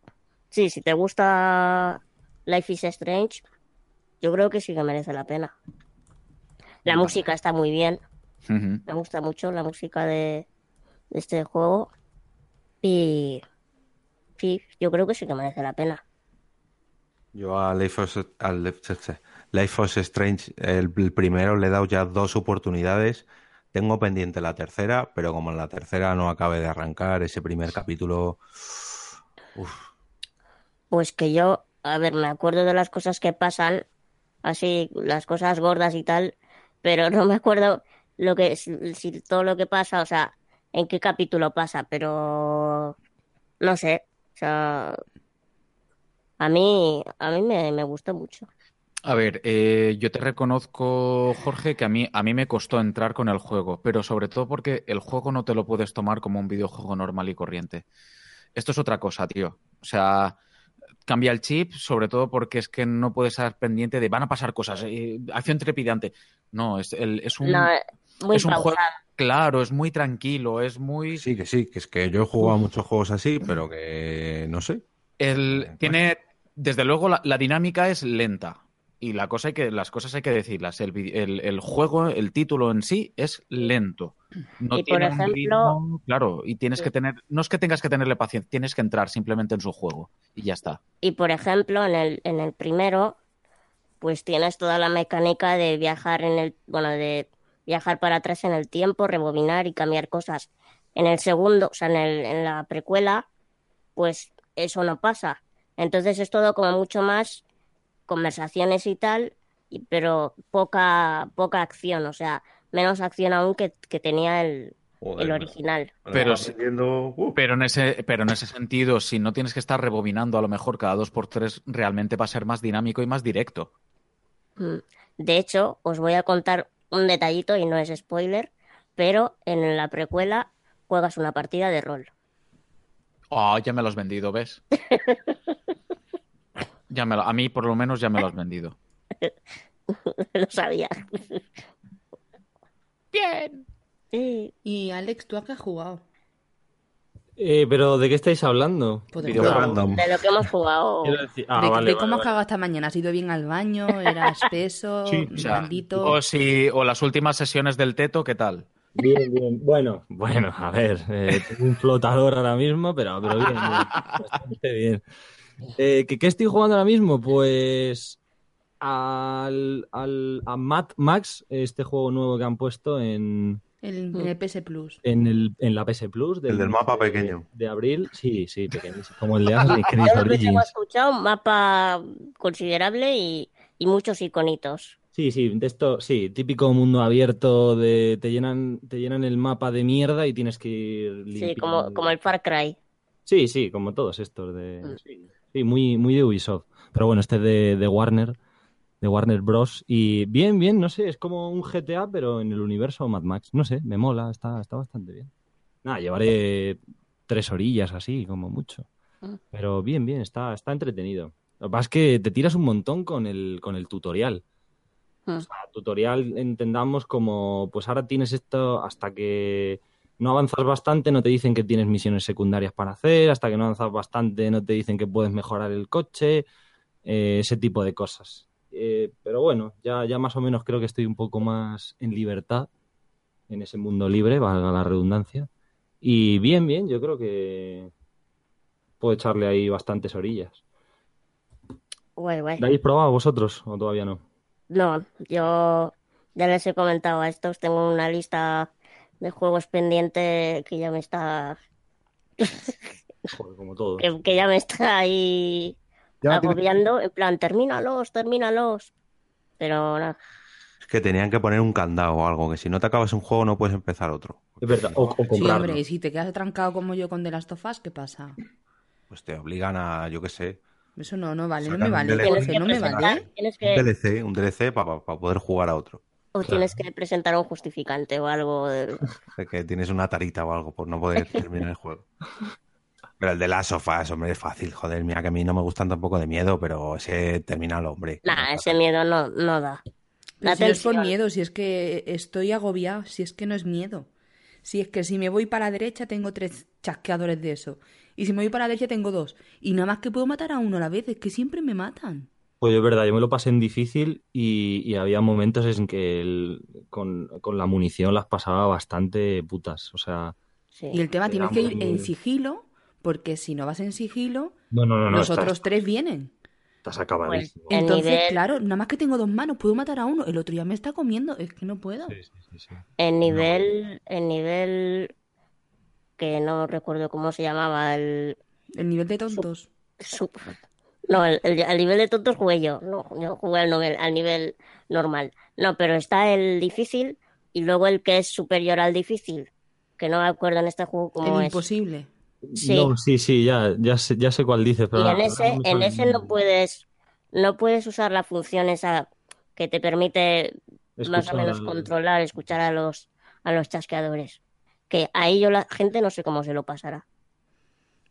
sí, si te gusta Life is Strange, yo creo que sí que merece la pena. La música está muy bien, me gusta mucho la música de, de este juego. Y sí, yo creo que sí que merece la pena. Yo a Life of, al Life- of Strange, el, el primero, le he dado ya dos oportunidades. Tengo pendiente la tercera, pero como en la tercera no acabe de arrancar ese primer capítulo, Pues que yo, a ver, me acuerdo de las cosas que pasan, así, las cosas gordas y tal, pero no me acuerdo lo que, si, todo lo que pasa, o sea, en qué capítulo pasa, pero no sé, o sea, a mí, a mí me, me mucho. A ver, eh, yo te reconozco, Jorge, que a mí, a mí me costó entrar con el juego, pero sobre todo porque el juego no te lo puedes tomar como un videojuego normal y corriente. Esto es otra cosa, tío. O sea, cambia el chip, sobre todo porque es que no puedes estar pendiente de van a pasar cosas, eh, acción trepidante. No, es, el, es un, No, muy es un juego, claro, es muy tranquilo, es muy... sí, que sí, que es que yo he jugado a muchos juegos así, pero que no sé. El, tiene, desde luego, la, la dinámica es lenta. Y la cosa hay que, las cosas hay que decirlas. El, el- el juego, el título en sí es lento. No Y por tiene un ejemplo- ritmo, claro, y tienes que tener, no es que tengas que tenerle paciencia, tienes que entrar simplemente en su juego y ya está. Y por ejemplo, en el, en el primero, pues tienes toda la mecánica de viajar en el, bueno, de viajar para atrás en el tiempo, rebobinar y cambiar cosas. En el segundo, o sea, en el, en la precuela, pues eso no pasa. Entonces es todo como mucho más conversaciones y tal, y- pero poca, poca acción, o sea, menos acción aún que, que tenía el, el original. Pero, sí- pero, en ese, pero en ese sentido, si no tienes que estar rebobinando a lo mejor cada dos por tres, realmente va a ser más dinámico y más directo. Mm. De hecho, os voy a contar un detallito y no es spoiler, pero en la precuela juegas una partida de rol. Oh, ya me lo has vendido, ¿ves? Ya me lo- a mí, por lo menos, ya me lo has vendido. lo sabía. Bien. Y Alex, ¿tú a qué has jugado? Eh, pero ¿de qué estáis hablando? Pues de Video todo. random. De lo que hemos jugado. Quiero decir- ah, de, vale, de vale, cómo has vale. cagado esta mañana. ¿Has ido bien al baño? ¿Era espeso? Sí, blandito? o, si, o las últimas sesiones del teto, ¿qué tal? Bien, bien. Bueno, bueno, a ver, eh, tengo un flotador ahora mismo, pero, pero bien, bien, bastante bien. Eh, ¿qué, qué estoy jugando ahora mismo? Pues al, al, a Mad Max, este juego nuevo que han puesto en, El, en el PS Plus. en, el, en la PS Plus. El del mapa pequeño. De abril, sí, sí, pequeñísimo. Como el de Assassin's Creed Origins. escuchado, un mapa considerable y, y muchos iconitos. Sí, sí, de esto, sí, típico mundo abierto de te llenan, te llenan el mapa de mierda y tienes que ir Sí, limpiando. como, como el Far Cry. Sí, sí, como todos estos de sí, sí, muy, muy de Ubisoft. Pero bueno, este de, de Warner, de Warner Bros. Y bien, bien, no sé, es como un GTA, pero en el universo Mad Max. No sé, me mola, está, está bastante bien. Nada, llevaré tres orillas así, como mucho. Mm. Pero bien, bien, está, está entretenido. Lo que pasa es que te tiras un montón con el, con el tutorial. Mm. O sea, tutorial entendamos como, pues ahora tienes esto hasta que no avanzas bastante, no te dicen que tienes misiones secundarias para hacer, hasta que no avanzas bastante, no te dicen que puedes mejorar el coche, eh, ese tipo de cosas. Eh, pero bueno, ya, ya más o menos creo que estoy un poco más en libertad, en ese mundo libre, valga la redundancia. Y bien, bien, yo creo que puedo echarle ahí bastantes orillas. Guay, guay. ¿Lo habéis probado vosotros o todavía no? No, yo ya les he comentado a estos, tengo una lista de juegos pendientes que ya me está Joder, como todo. que, que ya me está ahí Ya tienes- agobiando, en plan, termínalos, termínalos. Pero nada, Es que tenían que poner un candado o algo, que si no te acabas un juego no puedes empezar otro. Es verdad, o, o Sí, comprarlo. hombre, y si te quedas atrancado como yo con The Last of Us, ¿qué pasa? Pues te obligan a, yo qué sé, Eso no, no vale, no me un vale. DLC. No me vale. tienes un que, DLC, un DLC para poder jugar a otro. o tienes que presentar un justificante o algo. de- De que tienes una tarita o algo por no poder terminar el juego. Pero el de las sofás, hombre, es fácil. Joder, mira que a mí no me gustan tampoco de miedo, pero ese terminal, hombre. Nah, ese miedo no, no da. La si no es por miedo, si es que estoy agobiado, si es que no es miedo. Si es que si me voy para la derecha tengo tres chasqueadores de eso. Y si me voy para la derecha tengo dos. Y nada más que puedo matar a uno a la vez, es que siempre me matan. Pues es verdad, yo me lo pasé en difícil y, y había momentos en que el- con, con la munición las pasaba bastante putas. O sea, Y el tema tienes que ir muy- en sigilo, porque si no vas en sigilo, no, no, no, no, los estás, otros tres vienen. estás acabadísimo. El Entonces, nivel- claro, nada más que tengo dos manos, puedo matar a uno, el otro ya me está comiendo, es que no puedo. El nivel, el nivel que no recuerdo cómo se llamaba, el... El nivel de tontos. su- No, el, nivel de tontos jugué yo, no, yo jugué al nivel, al nivel normal. No, pero está el difícil y luego el que es superior al difícil, que no me acuerdo en este juego cómo El es. imposible. Sí. No, sí, sí, ya, ya, sé, ya sé cuál dices, Y pero en ese, no en ese no puedes, no puedes usar la función esa que te permite más o menos al- controlar, escuchar a los, a los chasqueadores. Que ahí yo la gente no sé cómo se lo pasará.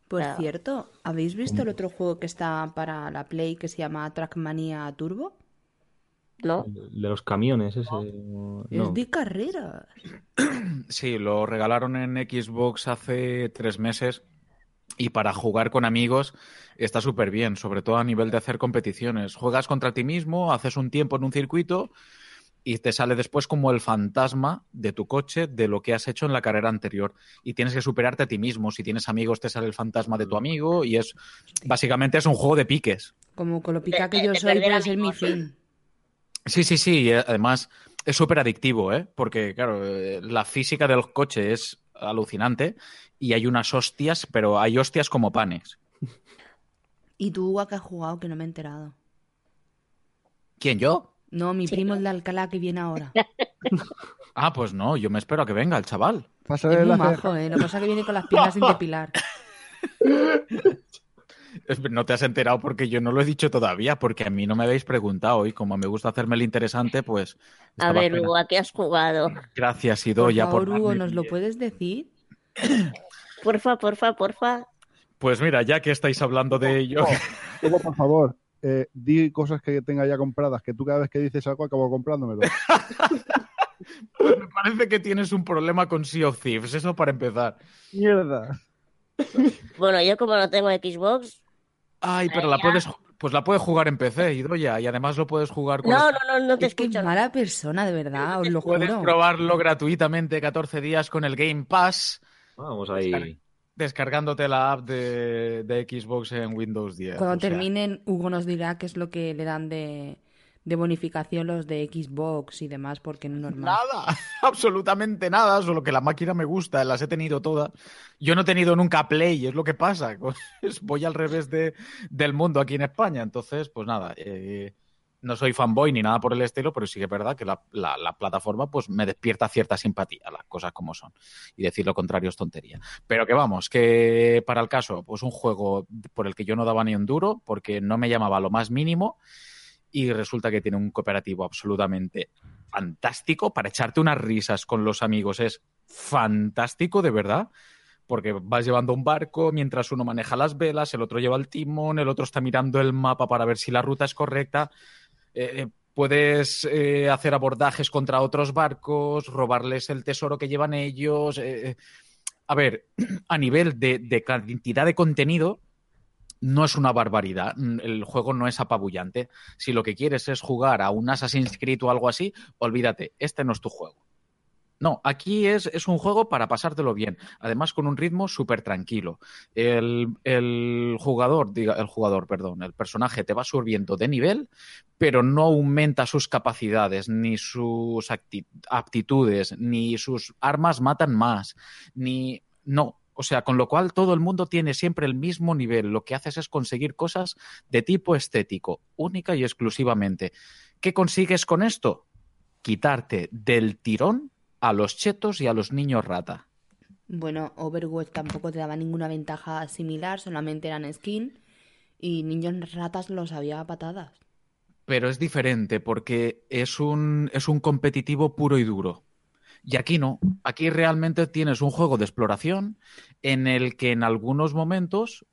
Por Claro. cierto, ¿habéis visto el otro juego que está para la Play que se llama Trackmania Turbo? ¿No? El de los camiones, ese. No. Es de carreras. Sí, lo regalaron en Xbox hace tres meses y para jugar con amigos está súper bien, sobre todo a nivel de hacer competiciones. Juegas contra ti mismo, haces un tiempo en un circuito y te sale después como el fantasma de tu coche de lo que has hecho en la carrera anterior y tienes que superarte a ti mismo. Si tienes amigos te sale el fantasma de tu amigo y es básicamente es un juego de piques. Como con lo pica que yo soy, puede ser mi fin. Sí, sí, sí. y, eh, Además, es súper adictivo, ¿eh? Porque, claro, eh, la física del coche es alucinante y hay unas hostias, pero hay hostias como panes. ¿Y tú a qué has jugado que no me he enterado? ¿Quién, yo? No, mi primo el de Alcalá que viene ahora. Ah, pues no, yo me espero a que venga el chaval. Pásale Es muy la majo, ¿eh? Lo que pasa es que viene con las piernas sin depilar. No te has enterado porque yo no lo he dicho todavía, porque a mí no me habéis preguntado y como me gusta hacerme el interesante, pues... A ver. Hugo, ¿a qué has jugado? Gracias, Por Idoya, favor, por Hugo, ¿nos lo puedes decir? Porfa, porfa, porfa. Pues mira, ya que estáis hablando de ello... Hugo, por favor, eh, di cosas que tenga ya compradas, que tú cada vez que dices algo acabo comprándomelo. Pues me parece que tienes un problema con Sea of Thieves, eso para empezar. Mierda. Bueno, yo como no tengo Xbox, Ay, pero la puedes, pues la puedes jugar en PC, Idoya, y además lo puedes jugar con... no, no, no, no te Es que escucho. mala persona, de verdad, os lo Puedes juro. probarlo gratuitamente 14 días con el Game Pass, Vamos ahí. descargándote la app de, de Xbox en Windows 10. Cuando o sea, terminen, Hugo nos dirá qué es lo que le dan de, de bonificación los de Xbox y demás, porque no es normal. Nada, absolutamente nada, solo que la máquina me gusta, las he tenido todas. Yo no he tenido nunca Play, es lo que pasa. pues, Voy al revés de, del mundo aquí en España, entonces, pues nada, eh, no soy fanboy ni nada por el estilo, pero sí que es verdad que la, la- la plataforma pues me despierta cierta simpatía, las cosas como son. Y decir lo contrario es tontería. Pero que vamos, que para el caso, pues un juego por el que yo no daba ni un duro, porque no me llamaba lo más mínimo, y resulta que tiene un cooperativo absolutamente fantástico para echarte unas risas con los amigos. Es fantástico, de verdad. Porque vas llevando un barco mientras uno maneja las velas, el otro lleva el timón, el otro está mirando el mapa para ver si la ruta es correcta. Eh, puedes eh, hacer abordajes contra otros barcos, robarles el tesoro que llevan ellos. eh, a ver, a nivel de cantidad de contenido, no es una barbaridad. Mm, El juego no es apabullante. Si lo que quieres es jugar a un Assassin's Creed o algo así, olvídate, este no es tu juego. No, aquí es, es un juego para pasártelo bien. Además, con un ritmo súper tranquilo. El, el jugador, diga, el jugador, perdón, el personaje te va subiendo de nivel, pero no aumenta sus capacidades, ni sus aptitudes, ni sus armas matan más, ni. No. O sea, con lo cual todo el mundo tiene siempre el mismo nivel. Lo que haces es conseguir cosas de tipo estético, única y exclusivamente. ¿Qué consigues con esto? Quitarte del tirón a los chetos y a los niños rata. Bueno, Overwatch tampoco te daba ninguna ventaja similar, solamente eran skin y niños ratas los había a patadas. Pero es diferente porque es un, es un competitivo puro y duro. Y aquí no. Aquí realmente tienes un juego de exploración en el que en algunos momentos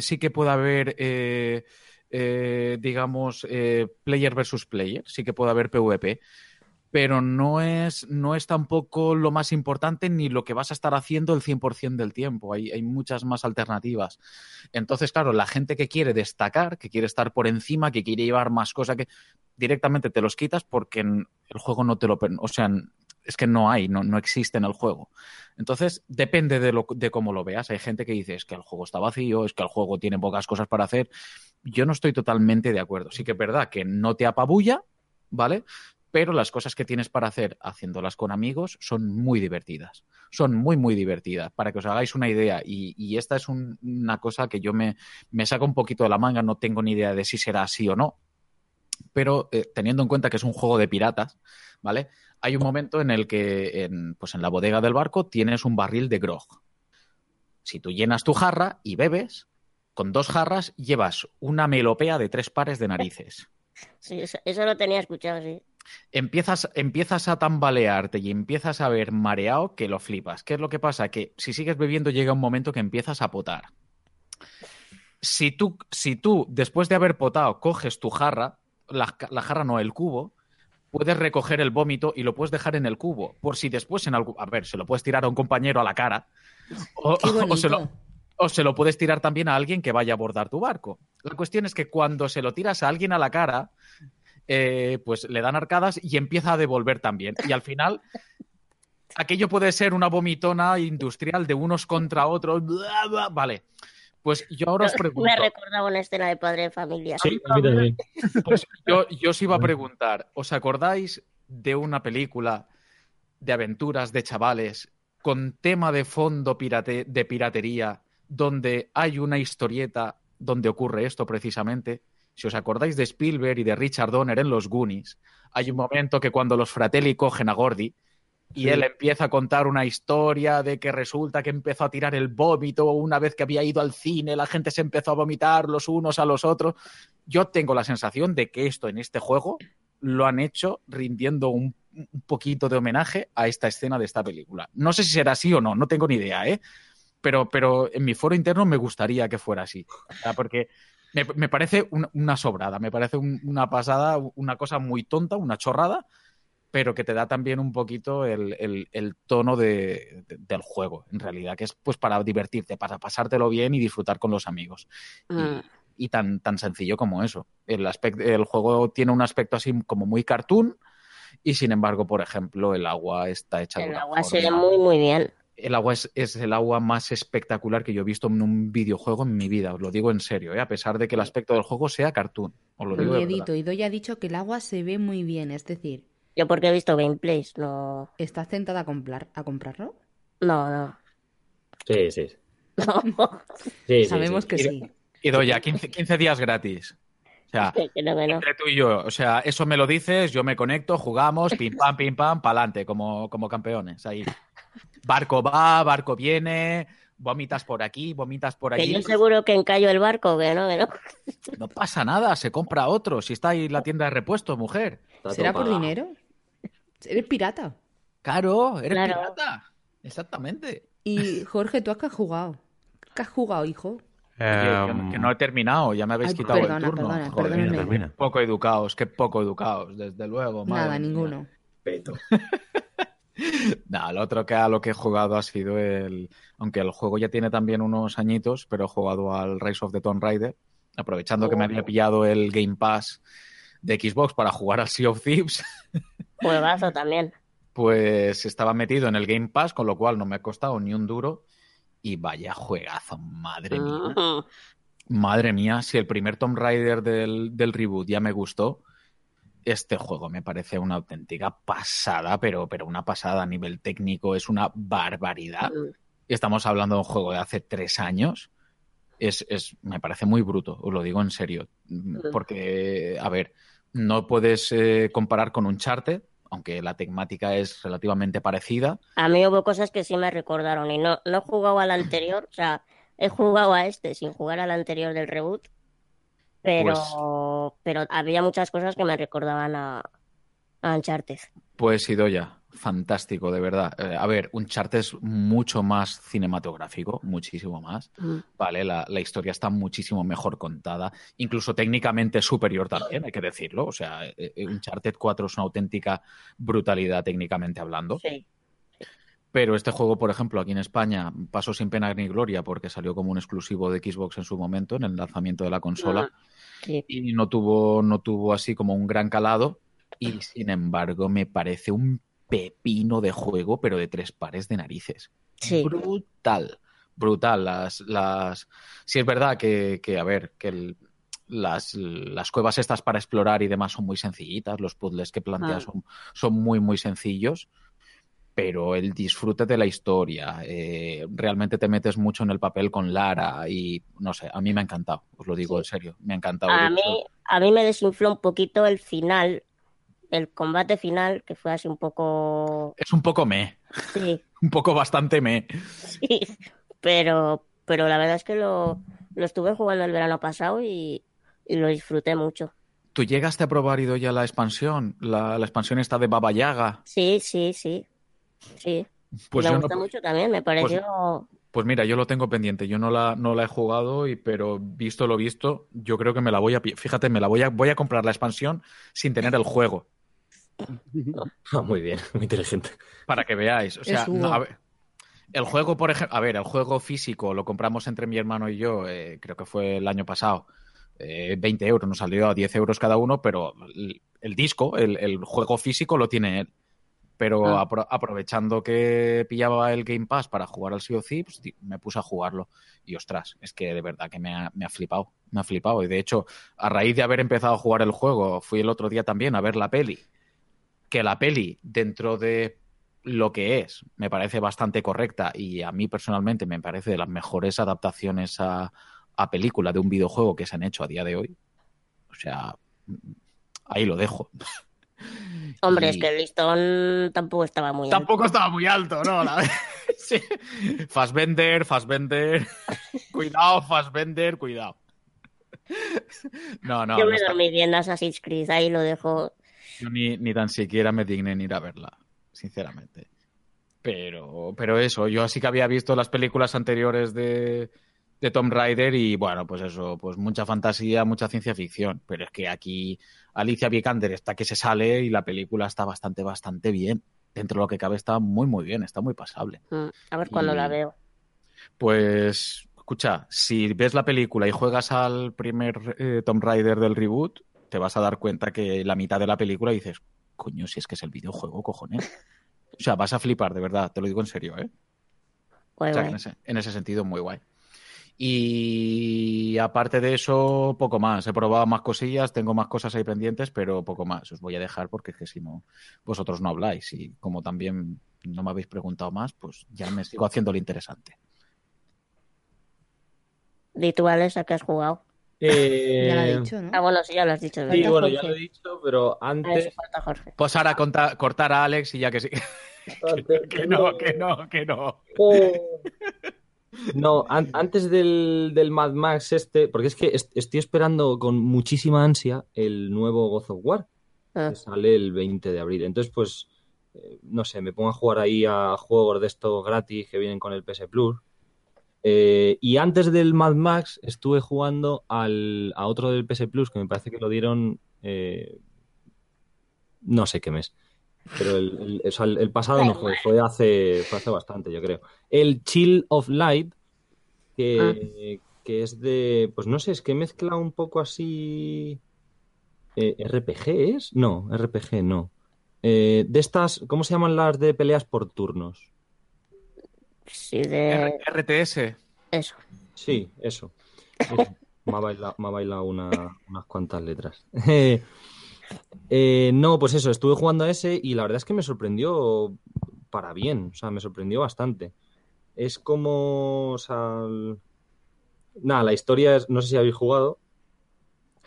sí que puede haber, eh, eh, digamos, eh, player versus player. Sí que puede haber PvP. Pero no es, no es tampoco lo más importante ni lo que vas a estar haciendo el 100% del tiempo. Hay, hay muchas más alternativas. Entonces, claro, la gente que quiere destacar, que quiere estar por encima, que quiere llevar más cosas, que directamente te los quitas porque el juego no te lo... O sea, es que no hay, no, no existe en el juego. Entonces, depende de, lo, de cómo lo veas. Hay gente que dice es que el juego está vacío, es que el juego tiene pocas cosas para hacer. Yo no estoy totalmente de acuerdo. Sí que es verdad que no te apabulla, ¿vale? Pero las cosas que tienes para hacer haciéndolas con amigos son muy divertidas. Son muy, muy divertidas. Para que os hagáis una idea. Y, y esta es un- una cosa que yo me, me saco un poquito de la manga. No tengo ni idea de si será así o no. Pero eh, teniendo en cuenta que es un juego de piratas, ¿vale? Hay un momento en el que en, pues en la bodega del barco tienes un barril de grog. Si tú llenas tu jarra y bebes, con dos jarras llevas una melopea de tres pares de narices. Sí, eso, eso lo tenía escuchado, sí. Empiezas, empiezas a tambalearte y empiezas a ver mareado que lo flipas. ¿Qué es lo que pasa? Que si sigues bebiendo llega un momento que empiezas a potar. Si tú, si tú después de haber potado, coges tu jarra, la, la jarra no, el cubo, puedes recoger el vómito y lo puedes dejar en el cubo. Por si después en algún... A ver, se lo puedes tirar a un compañero a la cara. O, se lo, o se lo puedes tirar también a alguien que vaya a abordar tu barco. La cuestión es que cuando se lo tiras a alguien a la cara, eh, pues le dan arcadas y empieza a devolver también. Y al final, aquello puede ser una vomitona industrial de unos contra otros. Vale. Pues yo ahora os pregunto. Me recordaba una escena de padre de familia. Sí, a mí también. Pues yo, yo os iba a preguntar, ¿os acordáis de una película de aventuras de chavales con tema de fondo pirate- de piratería donde hay una historieta donde ocurre esto precisamente? Si os acordáis de Spielberg y de Richard Donner en Los Goonies, hay un momento que cuando los Fratelli cogen a Gordy, Y Sí. él empieza a contar una historia de que resulta que empezó a tirar el vómito una vez que había ido al cine, la gente se empezó a vomitar los unos a los otros. Yo tengo la sensación de que esto en este juego lo han hecho rindiendo un, un poquito de homenaje a esta escena de esta película. No sé si será así o no, no tengo ni idea, ¿eh? Pero, pero en mi foro interno me gustaría que fuera así. O sea, porque me, me parece una, una sobrada, me parece un- una pasada, una cosa muy tonta, una chorrada, pero que te da también un poquito el, el- el tono de- de- del juego, en realidad, que es pues para divertirte, para pasártelo bien y disfrutar con los amigos. Mm. Y tan, tan sencillo como eso. El, aspecto, el juego tiene un aspecto así como muy cartoon y sin embargo, por ejemplo, el agua está hecha de El agua se ve muy, muy bien. el agua es, es el agua más espectacular que yo he visto en un videojuego en mi vida, os lo digo en serio, ¿eh? a pesar de que el aspecto del juego sea cartoon. Os lo digo de verdad. Miedito, y Doy ha dicho que el agua se ve muy bien, es decir, Yo porque he visto gameplays, no... ¿estás tentada a, comprar, a comprarlo? No, no. Sí, sí. Sí, sí, Sabemos sí. que sí. Y doy ya 15, 15 días gratis. O sea, Que no, que no. entre tú y yo, o sea, eso me lo dices, yo me conecto, jugamos, pim pam, pim pam, pa'lante, como, como campeones. Ahí. Barco va, barco viene, vomitas por aquí, vomitas por Que allí. yo seguro que encallo el barco, que no, que no. No pasa nada, se compra otro. Si está ahí la tienda de repuestos, mujer. ¿Será por dinero? ¿Eres pirata? Claro, eres Claro. pirata. Exactamente. Y Jorge, ¿tú has jugado? ¿Qué has jugado, hijo? Oye, que, no- que no he terminado, ya me habéis Ay, quitado perdona, el turno. perdona, Joder, perdóname. qué poco educados, qué poco educados, desde luego. madre Nada, mía. ninguno. Peto. Nada, lo otro que a lo que he jugado ha sido el. Aunque el juego ya tiene también unos añitos, pero he jugado al Rise of the Tomb Raider, aprovechando que me había pillado el Game Pass de Xbox para jugar al Sea of Thieves, Juegazo también. pues estaba metido en el Game Pass, con lo cual no me ha costado ni un duro. Y vaya juegazo, madre mía. Madre mía, si el primer Tomb Raider del, del reboot ya me gustó, este juego me parece una auténtica pasada, pero, pero una pasada a nivel técnico, es una barbaridad. Y estamos hablando de un juego de hace tres años. Es, es, me parece muy bruto, os lo digo en serio. Porque, a ver, no puedes eh, comparar con Uncharted, aunque la temática es relativamente parecida. A mí hubo cosas que sí me recordaron y no, no he jugado al anterior, o sea, he jugado a este sin jugar al anterior del reboot, pero, Pues- pero había muchas cosas que me recordaban a, a Uncharted. Pues Idoya, fantástico, de verdad. Eh, a ver, Uncharted es mucho más cinematográfico, muchísimo más. Mm. Vale, la, la historia está muchísimo mejor contada, incluso técnicamente superior también, hay que decirlo. O sea, eh, eh, Uncharted 4 es una auténtica brutalidad técnicamente hablando. Sí. Pero este juego, por ejemplo, aquí en España pasó sin pena ni gloria porque salió como un exclusivo de Xbox en su momento, en el lanzamiento de la consola Sí. y no tuvo, no tuvo así como un gran calado. Y sin embargo, me parece un pepino de juego, pero de tres pares de narices. Sí. Brutal. Brutal. Las, las... Sí, es verdad que, que, a ver, que el- las, las cuevas estas para explorar y demás son muy sencillitas, los puzzles que planteas Ah. son, son muy, muy sencillos. Pero el disfrute de la historia, eh, realmente te metes mucho en el papel con Lara y no sé, a mí me ha encantado, os lo digo en serio, me ha encantado. A mí, a mí me desinfló un poquito el final, el combate final, que fue así un poco... Es un poco me, Sí, un poco bastante me. sí, pero, pero la verdad es que lo, lo estuve jugando el verano pasado y, y lo disfruté mucho. ¿Tú llegaste a probar Ido ya la expansión? La, la expansión esta de Baba Yaga. Sí, sí, sí, sí. Pues me yo no- mucho también, me pareció... Pues mira, yo lo tengo pendiente. Yo no la, no la he jugado, y, pero visto lo visto, yo creo que me la voy a... Fíjate, me la voy a, voy a comprar la expansión sin tener el juego. Ah, muy bien, muy inteligente. Para que veáis. O sea, Es no, Hugo. a ver, el juego, por ejemplo, a ver, el juego físico lo compramos entre mi hermano y yo, eh, creo que fue el año pasado. eh, 20 euros, nos salió a 10 euros cada uno, pero el, el disco, el, el juego físico lo tiene él. Pero Ah. apro- aprovechando que pillaba el Game Pass para jugar al Sea of Thieves, di- me puse a jugarlo. Y ostras, es que de verdad que me ha, me ha flipado. Me ha flipado. Y de hecho, a raíz de haber empezado a jugar el juego, fui el otro día también a ver la peli. Que la peli, dentro de lo que es, me parece bastante correcta y a mí personalmente me parece de las mejores adaptaciones a, a película de un videojuego que se han hecho a día de hoy. O sea, ahí lo dejo. Hombre, Y- es que el listón tampoco estaba muy alto. Tampoco estaba muy alto, ¿no? La... sí. Fassbender, Fassbender. cuidado, Fassbender, cuidado. No, no, Yo no me está- dormí viendo Assassin's Creed, ahí lo dejo. Yo ni, ni tan siquiera me digné en ir a verla, sinceramente. Pero, pero eso, yo sí que había visto las películas anteriores de, de Tomb Raider y bueno, pues eso, pues mucha fantasía, mucha ciencia ficción. Pero es que aquí Alicia Vikander está que se sale y la película está bastante, bastante bien. Dentro de lo que cabe está muy, muy bien, está muy pasable. Mm, A ver cuándo la veo. Pues, escucha, si ves la película y juegas al primer eh, Tomb Raider del reboot, te vas a dar cuenta que la mitad de la película dices, coño, si es que es el videojuego, cojones. O sea, vas a flipar, de verdad, te lo digo en serio, ¿eh? Guay, O sea, guay. en ese, en ese sentido, muy guay. Y aparte de eso, poco más. He probado más cosillas, tengo más cosas ahí pendientes, pero poco más. Os voy a dejar porque es que si no, vosotros no habláis. Y como también no me habéis preguntado más, pues ya me sigo haciendo lo interesante. Di tú, Alex, a qué has jugado. Eh, Ya lo he dicho, ¿no? Ah, bueno, sí, ya lo has dicho. Sí, bueno, ya lo he dicho, pero antes... falta Jorge. Pues ahora conta- cortar a Alex y ya que sí. que no, que no, que no. No, an- antes del, del Mad Max este, porque es que est- estoy esperando con muchísima ansia el nuevo God of War, Ah. que sale el 20 de abril. Entonces, pues, eh, no sé, me pongo a jugar ahí a juegos de estos gratis que vienen con el PS Plus. Eh, y antes del Mad Max estuve jugando al, a otro del PS Plus que me parece que lo dieron eh, no sé qué mes. Pero el, el- o sea, el- el pasado no fue, fue hace, fue hace bastante, yo creo. El Chill of Light, que, que es de, pues no sé, es que mezcla un poco así... eh, ¿RPG es? No, RPG no. De estas, ¿cómo se llaman las de peleas por turnos? Sí, de. RTS. Eso. Sí, eso. Eso. Me ha bailado, me ha bailado una- unas cuantas letras. Eh, eh, no, pues eso, estuve jugando a ese y la verdad es que me sorprendió para bien, o sea, me sorprendió bastante. Es como, o sea, el- nada, la historia es, no sé si habéis jugado.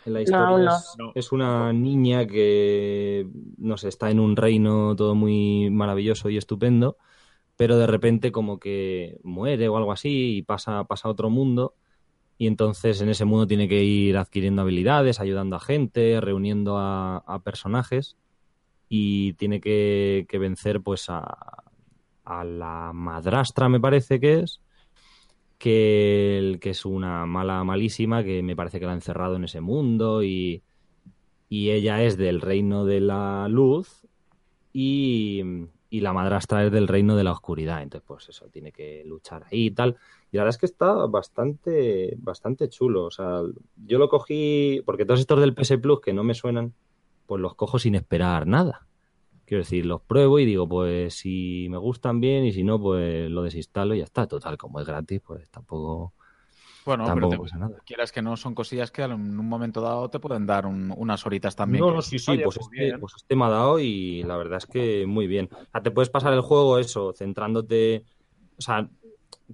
La historia no. es, es una niña que, no sé, está en un reino todo muy maravilloso y estupendo, pero de repente como que muere o algo así y pasa, pasa a otro mundo. Y entonces en ese mundo tiene que ir adquiriendo habilidades, ayudando a gente, reuniendo a, personajes. Y tiene que, que vencer pues a, a la madrastra me parece que es que, es una mala malísima que me parece que la ha encerrado en ese mundo y ella es del reino de la luz y, y la madrastra es del reino de la oscuridad. Entonces, pues eso, tiene que luchar ahí y tal. Y la verdad es que está bastante, bastante chulo. O sea, yo lo cogí, porque todos estos del PS Plus que no me suenan, pues los cojo sin esperar nada. Quiero decir, los pruebo y digo, pues si me gustan bien y si no, pues lo desinstalo y ya está. Total, como es gratis, pues tampoco, Bueno, pero tampoco te- pasa nada. quieras que no, son cosillas que en un momento dado te pueden dar un- unas horitas también. No, no, sí, sí, "Oye, pues este, bien". pues este me ha dado y la verdad es que muy bien. O sea, te puedes pasar el juego eso, centrándote, o sea,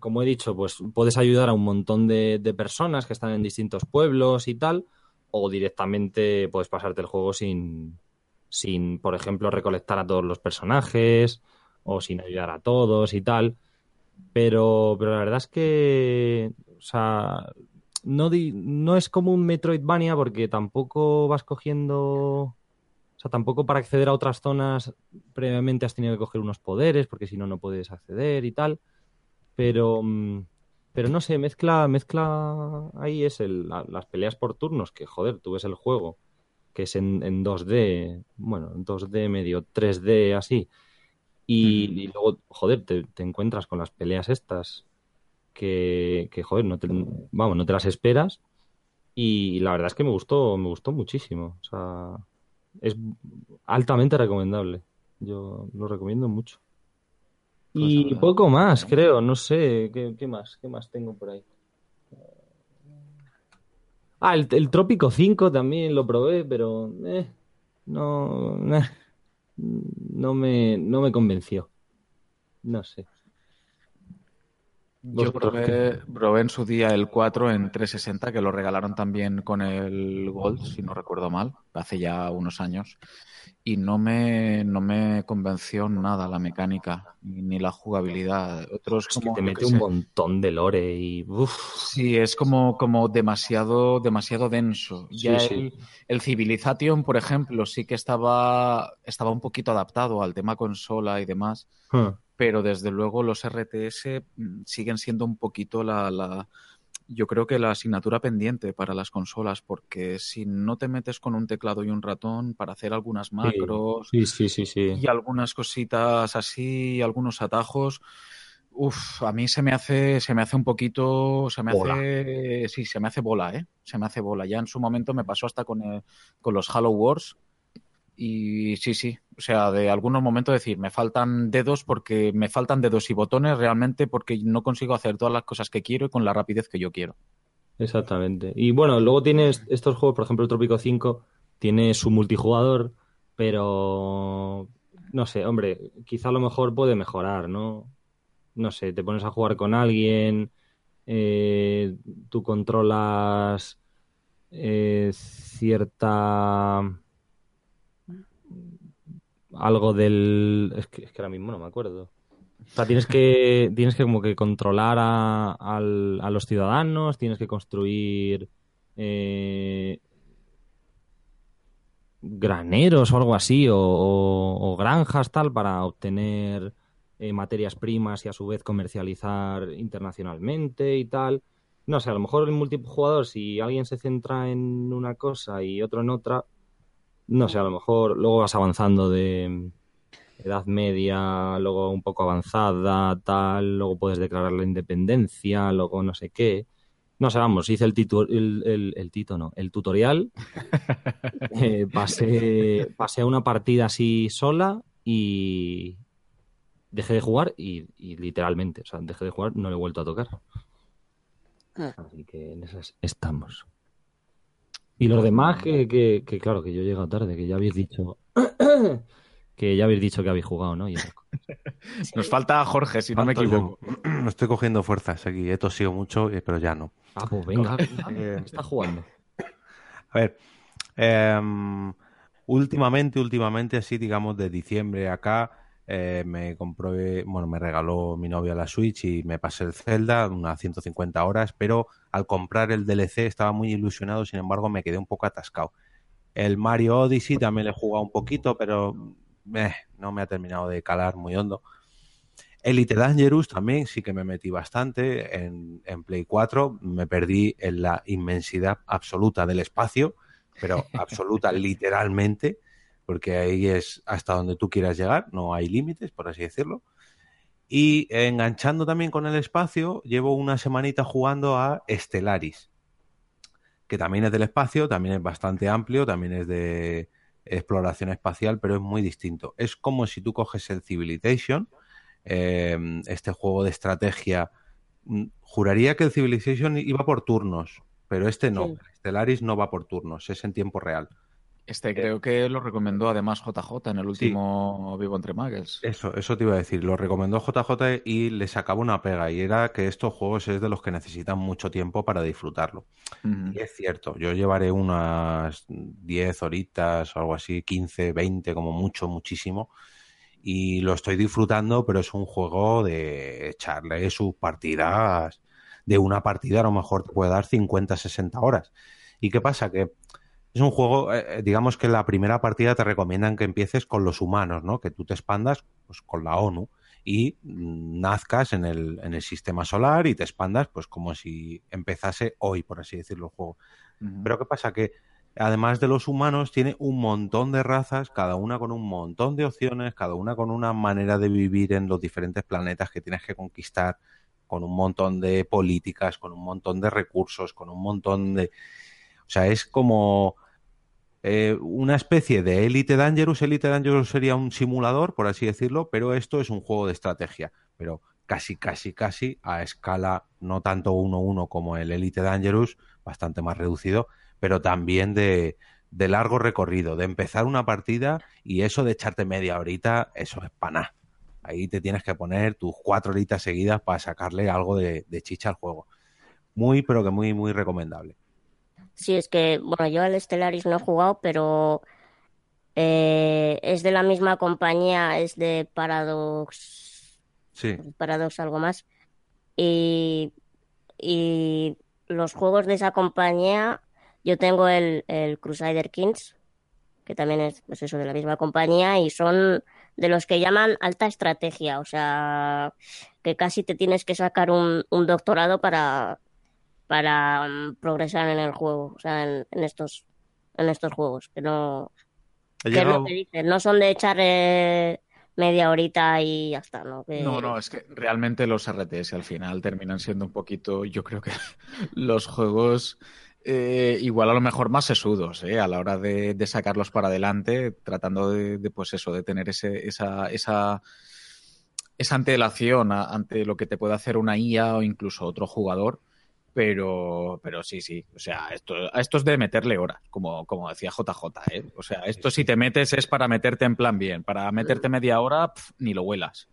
como he dicho, pues puedes ayudar a un montón de, de personas que están en distintos pueblos y tal, o directamente puedes pasarte el juego sin, sin, por ejemplo, recolectar a todos los personajes o sin ayudar a todos y tal. Pero, pero la verdad es que, o sea, no, di- no es como un Metroidvania porque tampoco vas cogiendo, o sea, tampoco para acceder a otras zonas previamente has tenido que coger unos poderes porque si no, no puedes acceder y tal. Pero, mm, pero no sé, mezcla, mezcla ahí es el, la- las peleas por turnos, que joder, tú ves el juego, que es en, en 2D, bueno, en 2D medio 3D así. Y, y luego, joder, te, te encuentras con las peleas estas que, que, joder, no te, vamos, no te las esperas. Y la verdad es que me gustó, me gustó muchísimo. O sea, es altamente recomendable. Yo lo recomiendo mucho. Y poco más, creo, no sé, ¿qué, qué más? ¿Qué más tengo por ahí? Ah, el, el Trópico 5 también lo probé, pero eh, no, eh, no me, no me convenció. No sé. Yo ¿Vosotros probé, probé en su día el 4 en 360, que lo regalaron también con el Gold, si no recuerdo mal, hace ya unos años. y no me, no me convenció nada la mecánica ni, la jugabilidad. Otros Es que como, te yo mete qué un sé. montón de lore y. Uf, Sí, es como, como demasiado, demasiado denso. Ya sí. el, el Civilization, por ejemplo, sí que estaba, estaba un poquito adaptado al tema consola y demás, Huh. Pero desde luego los RTS mm, siguen siendo un poquito la, la, yo creo que la asignatura pendiente para las consolas, porque si no te metes con un teclado y un ratón para hacer algunas macros Sí, sí, sí, sí. y algunas cositas así, algunos atajos. Uf, a mí se me hace, se me hace un poquito, se me Bola. hace, sí, se me hace bola, ¿eh? Se me hace bola. Ya en su momento me pasó hasta con, el- con los Halo Wars y sí, sí, o sea, de algunos momentos decir, me faltan dedos porque me faltan dedos y botones realmente porque no consigo hacer todas las cosas que quiero y con la rapidez que yo quiero. Exactamente. Y bueno, luego tienes estos juegos, por ejemplo, el Trópico 5 tiene su multijugador, pero no sé, hombre, quizá a lo mejor puede mejorar, ¿no? No sé, te pones a jugar con alguien, eh, tú controlas eh, cierta algo del es que, es que ahora mismo no me acuerdo. O sea, tienes que, tienes que como que controlar a, al- a los ciudadanos, tienes que construir eh, graneros o algo así, o, o- o granjas tal, para obtener eh, materias primas y a su vez comercializar internacionalmente y tal. No sé, a lo mejor el multijugador, si alguien se centra en una cosa y otro en otra, no sé, a lo mejor luego vas avanzando de edad media, luego un poco avanzada, tal, luego puedes declarar la independencia, luego no sé qué. No sé, vamos, hice el, titu- el, el, el tito, no, el tutorial, eh, pasé, pasé a una partida así sola y dejé de jugar y, y literalmente, o sea, dejé de jugar, no le he vuelto a tocar. Así que en esas estamos. Y los demás, que, que, que claro, que yo he llegado tarde, que ya habéis dicho que ya habéis dicho que habéis jugado, ¿no? Y esas cosas. Nos falta Jorge, si no me Falto yo. equivoco. Me estoy cogiendo fuerzas aquí. He tosido mucho, eh, pero ya no. Ah, pues venga, Eh, está jugando. A ver, em, últimamente, últimamente, así digamos de diciembre acá, eh, me compré, bueno, me regaló mi novia la Switch y me pasé el Zelda, unas 150 horas, pero al comprar el DLC estaba muy ilusionado, sin embargo me quedé un poco atascado. El Mario Odyssey también le he jugado un poquito, pero eh, no me ha terminado de calar muy hondo. Elite Dangerous también sí que me metí bastante en, en Play 4. Me perdí en la inmensidad absoluta del espacio, pero absoluta literalmente, porque ahí es hasta donde tú quieras llegar, no hay límites, por así decirlo. Y enganchando también con el espacio, llevo una semanita jugando a Stellaris, que también es del espacio, también es bastante amplio, también es de exploración espacial, pero es muy distinto. Es como si tú coges el Civilization, eh, este juego de estrategia. mm, Juraría que el Civilization iba por turnos, pero este no. Sí. Stellaris no va por turnos, es en tiempo real. Este creo que lo recomendó además JJ en el último Vivo entre Muggles. Eso, eso te iba a decir. Lo recomendó JJ y le sacaba una pega, y era que estos juegos es de los que necesitan mucho tiempo para disfrutarlo. Y es cierto, yo llevaré unas 10 horitas o algo así, 15, 20, como mucho, muchísimo. Y lo estoy disfrutando, pero es un juego de echarle sus partidas. De una partida a lo mejor te puede dar 50, 60 horas. ¿Y qué pasa? Que es un juego, eh, digamos que la primera partida te recomiendan que empieces con los humanos, ¿no? Que tú te expandas pues, con la ONU y mm, nazcas en el, en el sistema solar y te expandas pues como si empezase hoy, por así decirlo, el juego. Pero ¿qué pasa? Que además de los humanos tiene un montón de razas, cada una con un montón de opciones, cada una con una manera de vivir en los diferentes planetas que tienes que conquistar, con un montón de políticas, con un montón de recursos, con un montón de... O sea, es como eh, una especie de Elite Dangerous. Elite Dangerous sería un simulador, por así decirlo, pero esto es un juego de estrategia. Pero casi, casi, casi a escala no tanto 1-1 como el Elite Dangerous, bastante más reducido, pero también de, largo recorrido, de empezar una partida y eso de echarte media horita, eso es paná. Ahí te tienes que poner tus cuatro horitas seguidas para sacarle algo de chicha al juego. Muy, pero que muy, muy recomendable. Sí, es que, bueno, yo al Stellaris no he jugado, pero Eh, es de la misma compañía, es de Paradox, Sí. Paradox algo más. Y, y los juegos de esa compañía, yo tengo el, el Crusader Kings, que también es pues eso de la misma compañía, y son de los que llaman alta estrategia, o sea, que casi te tienes que sacar un, un doctorado para, para mm, progresar en el juego, o sea, en, en estos, en estos juegos, que no, que es lo que dices, no son de echar eh, media horita y ya está, ¿no? Que- No, no, es que realmente los RTS al final terminan siendo un poquito, yo creo que los juegos eh, igual a lo mejor más sesudos, ¿eh? A la hora de, de sacarlos para adelante, tratando de, de, pues eso, de tener ese, esa, esa, esa antelación a- ante lo que te puede hacer una IA o incluso otro jugador. Pero, pero sí, sí. O sea, esto, esto es de meterle horas, como, como decía JJ, ¿eh? O sea, esto si te metes es para meterte en plan bien. Para meterte media hora, pf, ni lo huelas.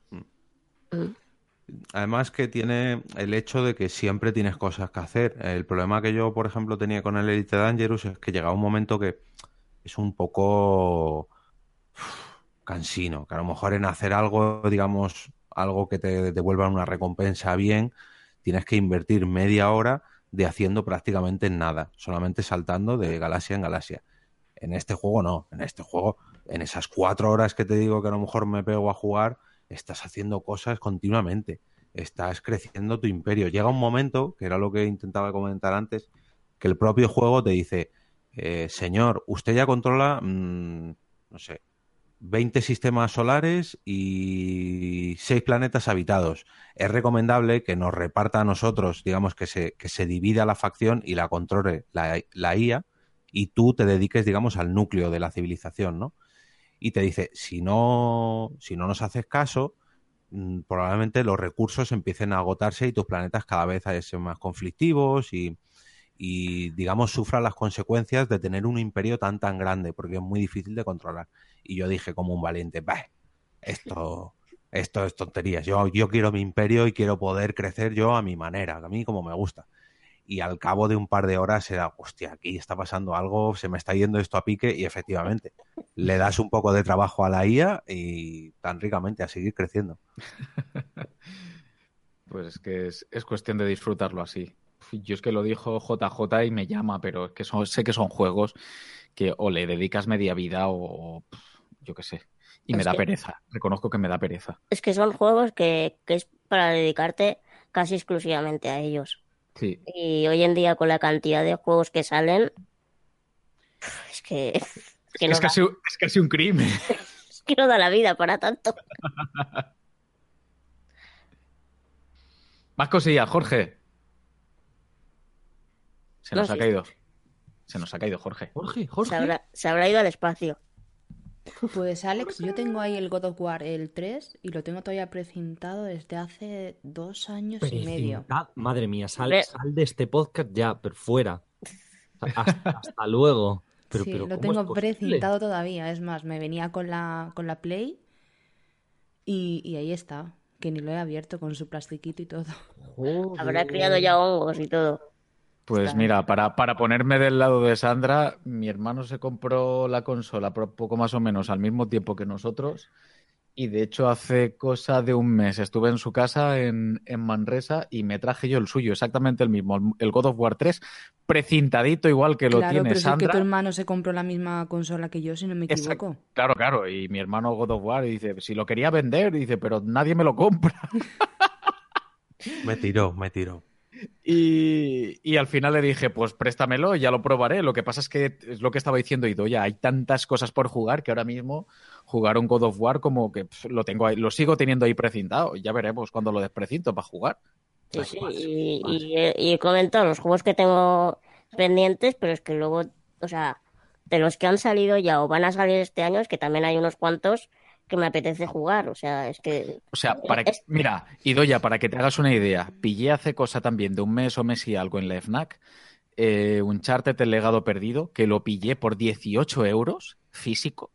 Además que tiene el hecho de que siempre tienes cosas que hacer. El problema que yo, por ejemplo, tenía con el Elite Dangerous es que llegaba un momento que es un poco cansino, que a lo mejor en hacer algo, digamos, algo que te devuelva una recompensa bien, tienes que invertir media hora de haciendo prácticamente nada, solamente saltando de galaxia en galaxia. En este juego no, en este juego, en esas cuatro horas que te digo que a lo mejor me pego a jugar, estás haciendo cosas continuamente, estás creciendo tu imperio. Llega un momento, que era lo que intentaba comentar antes, que el propio juego te dice, eh, señor, usted ya controla, mm, no sé, 20 sistemas solares y 6 planetas habitados. Es recomendable que nos reparta a nosotros, digamos, que se, que se divida la facción y la controle la, IA y tú te dediques, digamos, al núcleo de la civilización, ¿no? Y te dice, si no, si no nos haces caso, mm, probablemente los recursos empiecen a agotarse y tus planetas cada vez sean más conflictivos y, y, digamos, sufran las consecuencias de tener un imperio tan tan grande, porque es muy difícil de controlar. Y yo dije como un valiente, bah, esto, esto es tonterías. Yo, yo quiero mi imperio y quiero poder crecer yo a mi manera, a mí como me gusta. Y al cabo de un par de horas era, hostia, aquí está pasando algo, se me está yendo esto a pique y efectivamente le das un poco de trabajo a la IA y tan ricamente a seguir creciendo. Pues es que es, es cuestión de disfrutarlo así. Yo es que lo dijo JJ y me llama, pero es que sé que son juegos que o le dedicas media vida o, yo qué sé. Y me da que- pereza. Reconozco que me da pereza. Es que son juegos que, que es para dedicarte casi exclusivamente a ellos. Sí. Y hoy en día con la cantidad de juegos que salen, es que, es que, no, Es casi, es casi un crimen. es que no da la vida para tanto. Más cosillas, Jorge. Se No, nos ha sí. caído. Se nos ha caído, Jorge. Jorge, Se habrá, se habrá ido al espacio. Pues Alex, yo tengo ahí el God of War, el 3, y lo tengo todavía precintado desde hace dos años y medio. Madre mía, sal, de este podcast ya, pero fuera. Hasta, hasta luego. Pero, sí, pero lo ¿cómo es tengo precintado todavía. Es más, me venía con la, con la Play y, y ahí está. Que ni lo he abierto con su plastiquito y todo. Habrá criado ya hongos y todo. Pues Está. mira, para, para ponerme del lado de Sandra, mi hermano se compró la consola poco más o menos al mismo tiempo que nosotros. Y de hecho, hace cosa de un mes estuve en su casa en, en Manresa y me traje yo el suyo, exactamente el mismo, el God of War 3, precintadito igual que lo claro, tiene pero si es que Sandra. tu hermano se compró la misma consola que yo, si no me Exacto. equivoco. Claro, claro. Y mi hermano God of War dice, si lo quería vender, dice, pero nadie me lo compra. Me tiró, me tiró. Y, y al final le dije, pues préstamelo, ya lo probaré. Lo que pasa es que es lo que estaba diciendo Idoya, hay tantas cosas por jugar que ahora mismo jugar un God of War como que lo tengo ahí, lo sigo teniendo ahí precintado. Ya veremos cuando lo desprecinto para jugar. Sí, sí, y, y he- y he comentado los juegos que tengo pendientes, pero es que luego, o sea, de los que han salido ya o van a salir este año, es que también hay unos cuantos que me apetece jugar. O sea, es que O sea, para que, mira, Idoya, para que te hagas una idea, pillé hace cosa también de un mes o mes y algo en la FNAC, eh, un charter el legado perdido, que lo pillé por 18 euros físico,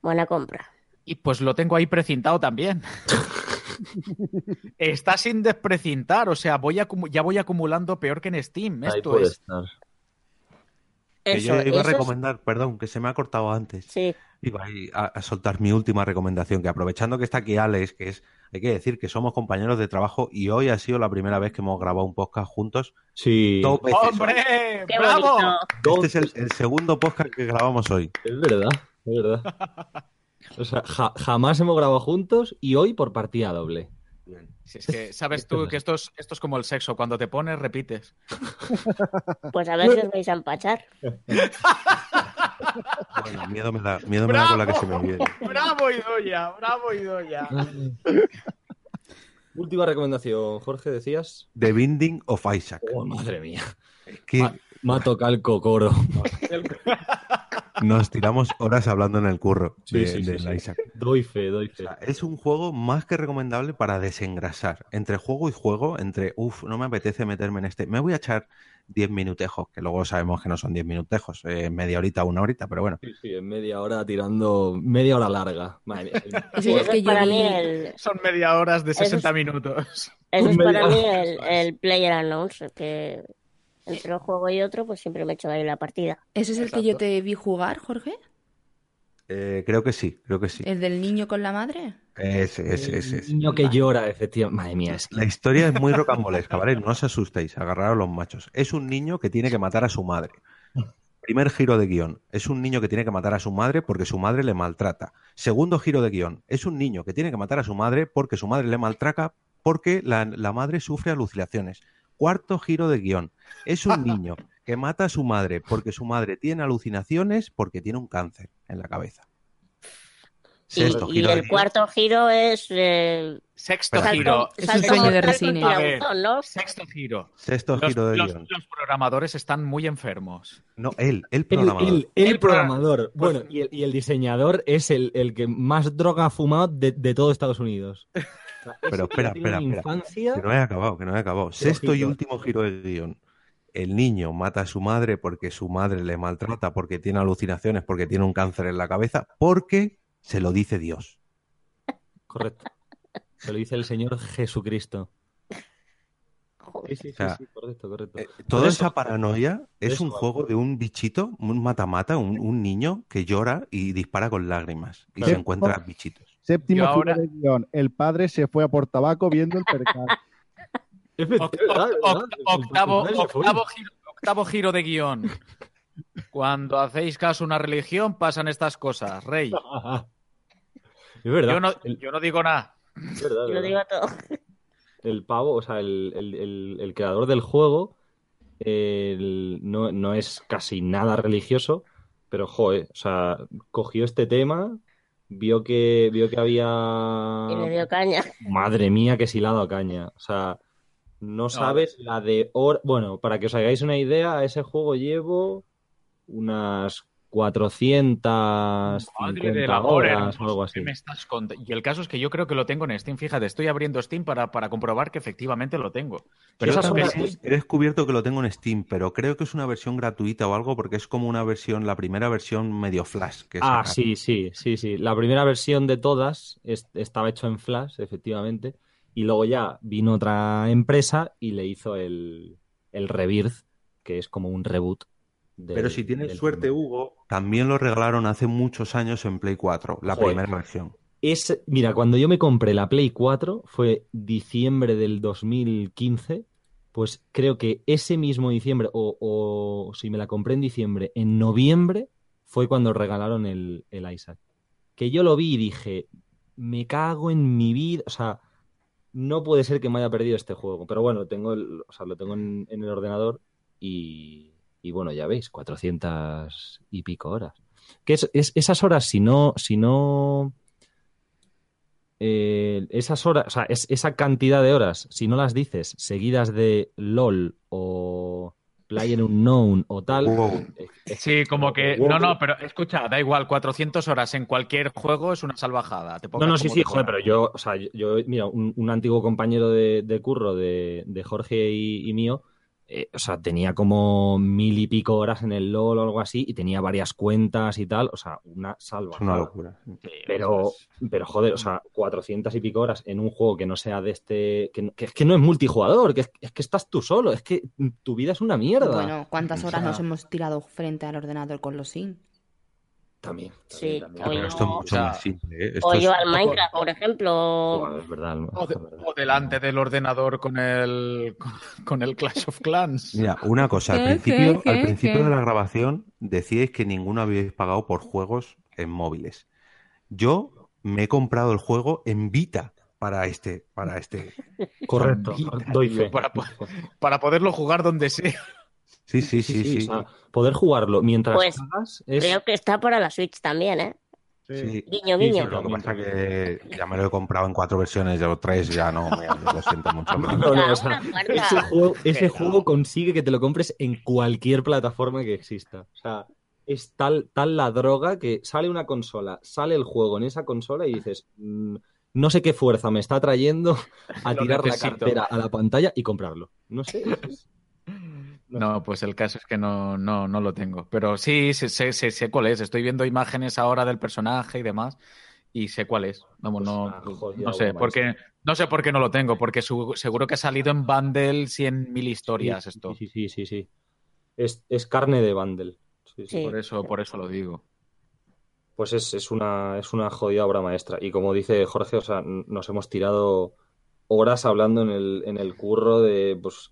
buena compra. y pues lo tengo ahí precintado también. Está sin desprecintar, o sea, voy ya voy acumulando peor que en Steam. Ahí Esto puede es. estar. Que Eso, yo iba a es- recomendar, perdón, que se me ha cortado antes. Sí, Iba a, a soltar mi última recomendación, que aprovechando que está aquí Alex, que es, hay que decir que somos compañeros de trabajo y hoy ha sido la primera vez que hemos grabado un podcast juntos. Sí. Dos veces hoy. ¡Hombre! Qué ¡Bravo! bonito. Este es el, el segundo podcast que grabamos hoy. Es verdad, es verdad. O sea, ja- jamás hemos grabado juntos y hoy por partida doble. Si es que sabes tú que esto es, esto es como el sexo, cuando te pones, repites. Pues a ver si os vais a empachar. Bueno, miedo me da, miedo me da con la que se me viene. ¡Bravo, Idoya! ¡Bravo, Idoya! Última recomendación, Jorge, decías. The Binding of Isaac. Oh, madre mía. Que Ma- Mato calco coro. nos tiramos horas hablando en el curro Sí, de, sí, sí, del sí. Isaac. Doy fe, doy O fe. sea, es un juego más que recomendable para desengrasar. Entre juego y juego, entre, uff, no me apetece meterme en este. Me voy a echar 10 minutejos, que luego sabemos que no son 10 minutejos, eh, media horita, una horita, pero bueno. Sí, sí, en media hora tirando media hora larga. Madre mía. Eso Eso es que es yo para vi- mí el, Son media horas de Eso es- 60 minutos. eso es para mí el, el player unknowns, que entre un juego y otro, pues siempre me echo ahí la partida. ¿Ese es el que yo te vi jugar, Jorge? Eh, creo que sí, creo que sí. ¿El del niño con la madre? Ese, ese, ese, El niño que llora, efectivamente. Madre mía, es que... La historia es muy rocambolesca, ¿vale? No os asustéis, agarraros los machos. Es un niño que tiene que matar a su madre. Primer giro de guion. Es un niño que tiene que matar a su madre porque su madre le maltrata. Segundo giro de guion. Es un niño que tiene que matar a su madre porque su madre le maltrata porque la, la madre sufre alucinaciones. Cuarto giro de guion. Es un niño que mata a su madre porque su madre tiene alucinaciones porque tiene un cáncer en la cabeza. Y, Sexto y giro el guion. cuarto giro es eh, Sexto giro. Es un sueño de resine. Sexto giro. Sexto Los, giro de los- guion. los programadores están muy enfermos. No, él, el programador. el- el El programa- programador. Bueno, y el, y el diseñador es el, el que más droga ha fumado de, de todo Estados Unidos. Pero espera, espera, espera. infancia- Que no he acabado, que no he acabado. Sexto y último giro del guion. El niño mata a su madre porque su madre le maltrata, porque tiene alucinaciones, porque tiene un cáncer en la cabeza, porque se lo dice Dios. Correcto. Se lo dice el Señor Jesucristo. Sí, sí, sí, O sea, sí, correcto, correcto. Eh, Toda esa paranoia es eso un juego de un bichito, un mata-mata, un, un niño que llora y dispara con lágrimas y se encuentra bichitos. Séptimo Yo giro ahora- de guion. El padre se fue a por tabaco viendo el percal. Octavo, giro, octavo giro de guion. Cuando hacéis caso a una religión, pasan estas cosas, rey. Es verdad. Yo no, yo digo nada. es verdad, es Lo verdad. digo todo. el pavo, o sea, el, el- el- el creador del juego el- no, no es casi nada religioso, pero joder, o sea, cogió este tema, vio que, vio que había... Y le dio caña. Madre mía, que si le ha dado caña. O sea, no sabes la de hor- Bueno, para que os hagáis una idea, a ese juego llevo unas 450 Madre del amor, horas o algo así. ¿qué me estás cont- Y el caso es que yo creo que lo tengo en Steam. Fíjate, estoy abriendo Steam para, para comprobar que efectivamente lo tengo. Pero Yo eso que sí, he descubierto que lo tengo en Steam, pero creo que es una versión gratuita o algo porque es como una versión, la primera versión medio flash. Que Ah, sí, sí, sí, sí. La primera versión de todas es- estaba hecho en Flash, efectivamente, y luego ya vino otra empresa y le hizo el, el Rebirth, que es como un reboot. Del- Pero si tienes suerte. Hugo, también lo regalaron hace muchos años en Play 4, la Joder. primera versión. Es, mira, cuando yo me compré la Play 4, fue diciembre del 2015, pues creo que ese mismo diciembre, o, o si me la compré en diciembre, en noviembre fue cuando regalaron el, el Isaac. Que yo lo vi y dije, me cago en mi vida, o sea, no puede ser que me haya perdido este juego. Pero bueno, tengo el, o sea, lo tengo en, en el ordenador y, y bueno, ya veis, 400 y pico horas. Que es, es- esas horas, si no, si no eh, esas horas, o sea, es- esa cantidad de horas, si no las dices seguidas de LOL o Player Unknown o tal, Wow. es- es- sí, como que. Wow. No, no, pero escucha, da igual, 400 horas en cualquier juego es una salvajada. Te No, no, sí, sí, joder, pero yo, o sea, yo, yo- mira, un, un antiguo compañero de, de curro de, de Jorge y, y mío, eh, o sea, tenía como mil y pico horas en el LOL o algo así y tenía varias cuentas y tal, o sea, una Es salvajada. una locura. Pero, pero joder, o sea, 400 y pico horas en un juego que no sea de este. que, es que no es multijugador, que es, es que estás tú solo, es que tu vida es una mierda. Bueno, ¿cuántas O horas sea, nos hemos tirado frente al ordenador con los Sims? También. Sí, Pero o yo, esto es mucho más simple. ¿eh? Esto o yo es- al Minecraft, por ejemplo. Es verdad. O, de- o delante del ordenador con el, con, el Clash of Clans. Mira, una cosa, al ¿Qué, principio, qué, al principio qué? de la grabación decíais que ninguno habíais pagado por juegos en móviles. Yo me he comprado el juego en Vita para este, para este. Correcto, Vita, doy fe. Para, para poderlo jugar donde sea. Sí, sí, sí, sí. o sea, poder jugarlo mientras Pues juegas es... creo que está para la Switch también, ¿eh? Sí. Guiño, guiño. lo que pasa que ya me lo he comprado en cuatro versiones o tres, ya no, me- lo siento mucho. No, no, o sea, una cuarta. ese juego, ese juego consigue que te lo compres en cualquier plataforma que exista. O sea, es tal, tal la droga que sale una consola, sale el juego en esa consola y dices, "Mm, no sé qué fuerza me está trayendo a tirar la cartera a la pantalla y comprarlo. No sé. es- No, pues el caso es que no, no, no lo tengo. Pero sí, sé, sé, sé, sé cuál es. Estoy viendo imágenes ahora del personaje y demás. Y sé cuál es. Vamos, Pues no, no sé obra por qué, no sé por qué no lo tengo, porque su- seguro que ha salido en bundles y en mil historias Sí, esto. Sí, sí, sí, sí. Es, es carne de bundle. Sí, sí. Por eso, por eso lo digo. Pues es, es una, es una jodida obra maestra. Y como dice Jorge, o sea, nos hemos tirado horas hablando en el, en el curro de, pues,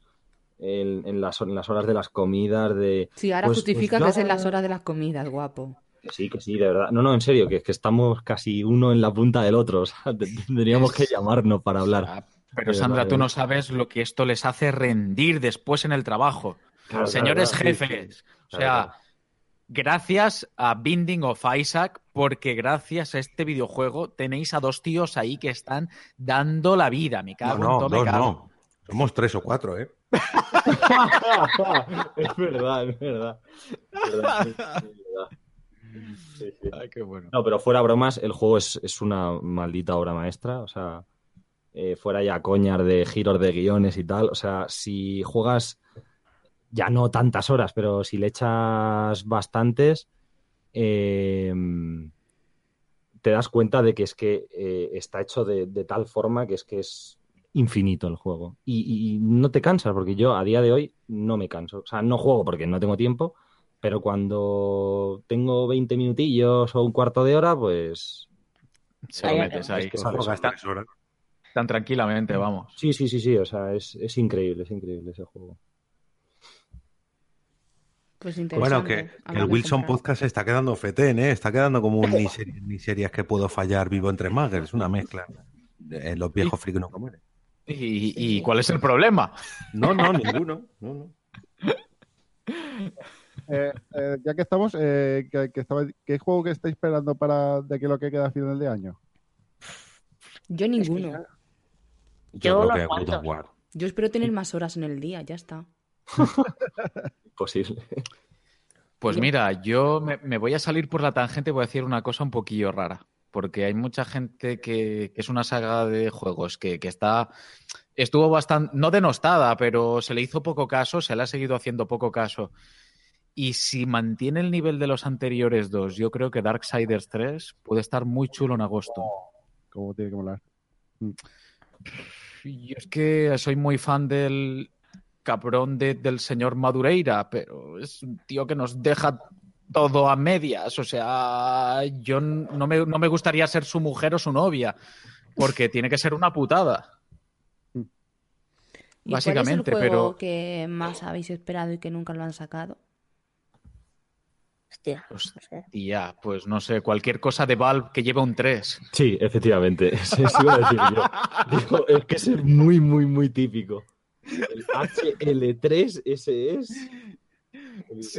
en, en las, en las horas de las comidas, de... Sí, ahora pues- justifica pues que es en las horas de las comidas, guapo. Que sí, que sí, de verdad. No, no, en serio, que, que estamos casi uno en la punta del otro. O sea, te- tendríamos que llamarnos para hablar. Ah, Pero Sandra, tú no sabes lo que esto les hace rendir después en el trabajo. Claro, Señores claro, claro, sí, jefes, sí. o sea, gracias a Binding of Isaac, porque gracias a este videojuego tenéis a dos tíos ahí que están dando la vida. Me No, cago en no, todo, me dos cago. no. Somos tres o cuatro, ¿eh? es verdad, es verdad. Es verdad, sí, sí, es verdad. Sí, sí. Ay, qué bueno. No, pero fuera bromas, el juego es, es una maldita obra maestra. O sea, eh, fuera ya coñar de giros de guiones y tal. O sea, si juegas ya no tantas horas, pero si le echas bastantes, eh, te das cuenta de que es que eh, está hecho de, de tal forma que es que es infinito el juego. Y, y no te cansas, porque yo a día de hoy no me canso. O sea, no juego porque no tengo tiempo, pero cuando tengo 20 minutillos o un cuarto de hora, pues... Se lo metes ahí. Es que Juegas Tan, tranquilamente, vamos. Sí, sí, sí, sí, o sea, es, es increíble, es increíble ese juego. Pues Bueno, interesante. que, el Wilson comprar. Podcast está quedando fetén, ¿eh? Está quedando como un ni series, ni series que puedo fallar vivo entre magers, una mezcla. Eh, los viejos frikis nunca mueren. ¿Y, y cuál es el problema? No, no, ninguno. No, no. Eh, eh, ya que estamos, eh, que, que estaba- ¿qué juego que estáis esperando para de que lo que queda a final de año? Yo ninguno. Yo, Yo creo que War. Yo espero tener más horas en el día, ya está. Posible. Pues mira, yo me, me voy a salir por la tangente y voy a decir una cosa un poquillo rara. Porque hay mucha gente que, que es una saga de juegos que, que está. Estuvo bastante. No denostada, pero se le hizo poco caso, se le ha seguido haciendo poco caso. Y si mantiene el nivel de los anteriores dos, yo creo que Darksiders 3 puede estar muy chulo en agosto. ¿Cómo tiene que molar? Yo es que soy muy fan del cabrón de- del señor Madureira, pero es un tío que nos deja todo a medias. O sea, yo no me, no me gustaría ser su mujer o su novia, porque tiene que ser una putada. ¿Y Básicamente, ¿cuál es el juego pero- que más habéis esperado y que nunca lo han sacado? Hostia, Pues, no sé. tía, pues no sé, cualquier cosa de Valve que lleve un 3. Sí, efectivamente. Eso iba a decir yo. Digo, es que es muy, muy, muy típico. El HL3, ese es.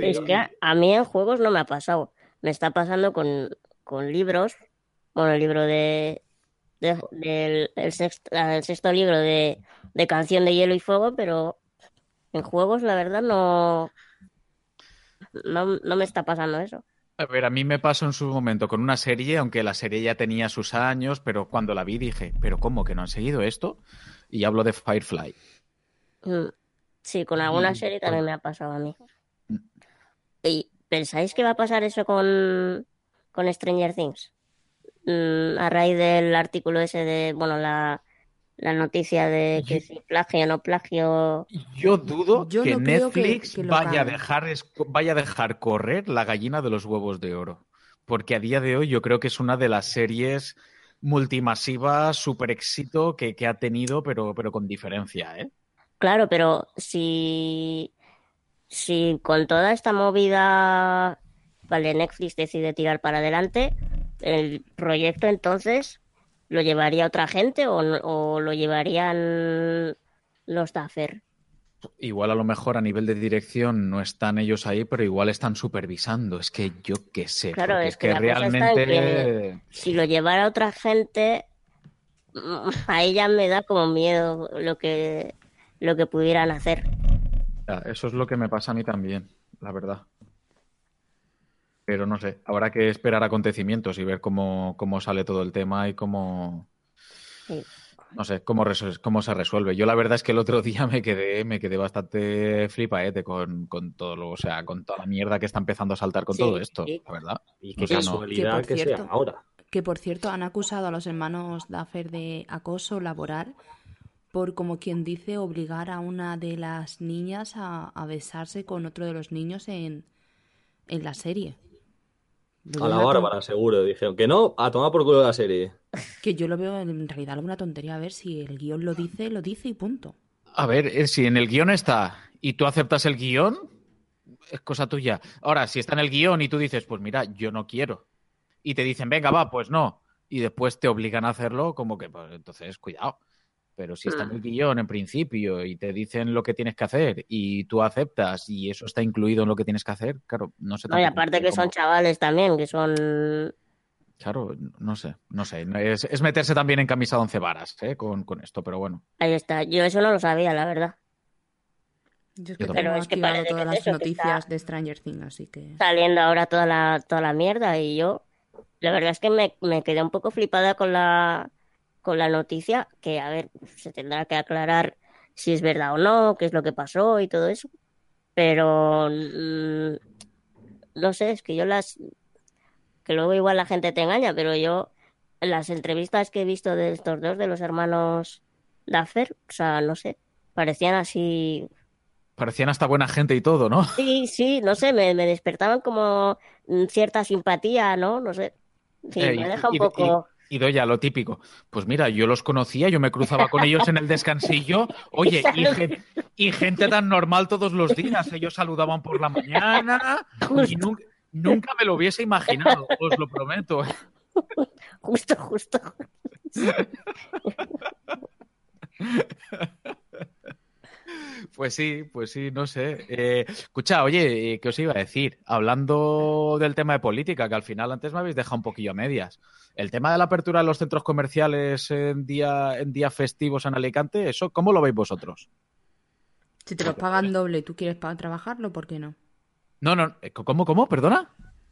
Es que a, a mí en juegos no me ha pasado. Me está pasando con, con libros. Bueno, el libro de, el sexto, el sexto libro de, de Canción de Hielo y Fuego, pero en juegos la verdad no, no, no me está pasando eso. A ver, a mí me pasó en su momento con una serie, aunque la serie ya tenía sus años, pero cuando la vi dije, ¿pero cómo que no han seguido esto? Y hablo de Firefly. Mm, Sí, con alguna serie también me ha pasado a mí. ¿Y pensáis que va a pasar eso con, con Stranger Things? Mm, a raíz del artículo ese de, bueno, la, la noticia de que si plagio o no plagio. Yo dudo Yo que no creo que- Netflix que vaya, a dejar, vaya a dejar correr la gallina de los huevos de oro. porque a día de hoy yo creo que es una de las series multimasivas, super éxito que, que ha tenido, pero, pero con diferencia, ¿eh? Claro, pero si, si con toda esta movida, vale, Netflix decide tirar para adelante, el proyecto entonces lo llevaría otra gente o, o lo llevarían los Duffer. Igual a lo mejor a nivel de dirección no están ellos ahí, pero igual están supervisando. Es que yo qué sé, Claro, porque es que realmente... que si lo llevara otra gente, a ella me da como miedo lo que, lo que pudieran hacer. Ya, Eso es lo que me pasa a mí también, la verdad. Pero no sé, habrá que esperar acontecimientos y ver cómo, cómo sale todo el tema y cómo, Sí. no sé, cómo, cómo se resuelve. Yo la verdad es que el otro día me quedé, me quedé bastante flipaete con, con todo lo, o sea, con toda la mierda que está empezando a saltar con Sí, todo esto, la verdad. Y O sea, no- que por cierto, que por cierto han acusado a los hermanos Duffer de acoso laboral por, como quien dice, obligar a una de las niñas a, a besarse con otro de los niños en, en la serie. Lo A la Bárbara, seguro. Dijeron que no, a tomar por culo la serie. Que yo lo veo en realidad alguna tontería. A ver si el guion lo dice, lo dice y punto. A ver, eh, si en el guion está y tú aceptas el guion, es cosa tuya. Ahora, si está en el guion y tú dices, pues mira, yo no quiero, y te dicen, venga, va, pues no, y después te obligan a hacerlo, como que, pues entonces, cuidado. Pero si está en el guion en principio y te dicen lo que tienes que hacer y tú aceptas y eso está incluido en lo que tienes que hacer, claro, no sé No, y aparte que cómo- son chavales también, que son... Claro, no sé, no sé. Es, es meterse también en camisa de once varas ¿eh? con, con esto, pero bueno. Ahí está. Yo eso no lo sabía, la verdad. Yo es que Pero es que parece todas las eso, noticias de Stranger Things, así que... saliendo ahora toda la, toda la mierda y yo, la verdad es que me, me quedé un poco flipada con la, con la noticia, que a ver, se tendrá que aclarar si es verdad o no, qué es lo que pasó y todo eso, pero mm, no sé, es que yo las, que luego igual la gente te engaña, pero yo las entrevistas que he visto de estos dos, de los hermanos Duffer, o sea, no sé, parecían así Parecían hasta buena gente y todo, ¿no? Sí, sí, no sé, me, me despertaban como mm, cierta simpatía, ¿no? No sé. Sí, Eh, me deja un y- poco. Y, y Doya, lo típico. Pues mira, yo los conocía, yo me cruzaba con ellos en el descansillo. Oye, y, gen- y gente tan normal todos los días. Ellos saludaban por la mañana y nu- nunca me lo hubiese imaginado, os lo prometo. Justo, justo. Pues sí, pues sí, no sé. Eh, escucha, oye, eh, ¿qué os iba a decir? Hablando del tema de política, que al final antes me habéis dejado un poquillo a medias. El tema de la apertura de los centros comerciales en día, en días festivos en Alicante, ¿eso cómo lo veis vosotros? Si te lo pagan doble y tú quieres trabajarlo, ¿por qué no? No, no, eh, ¿cómo, cómo? ¿Perdona?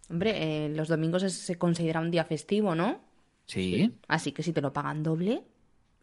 Hombre, eh, los domingos es- se considera un día festivo, ¿no? Sí. Así que si te lo pagan doble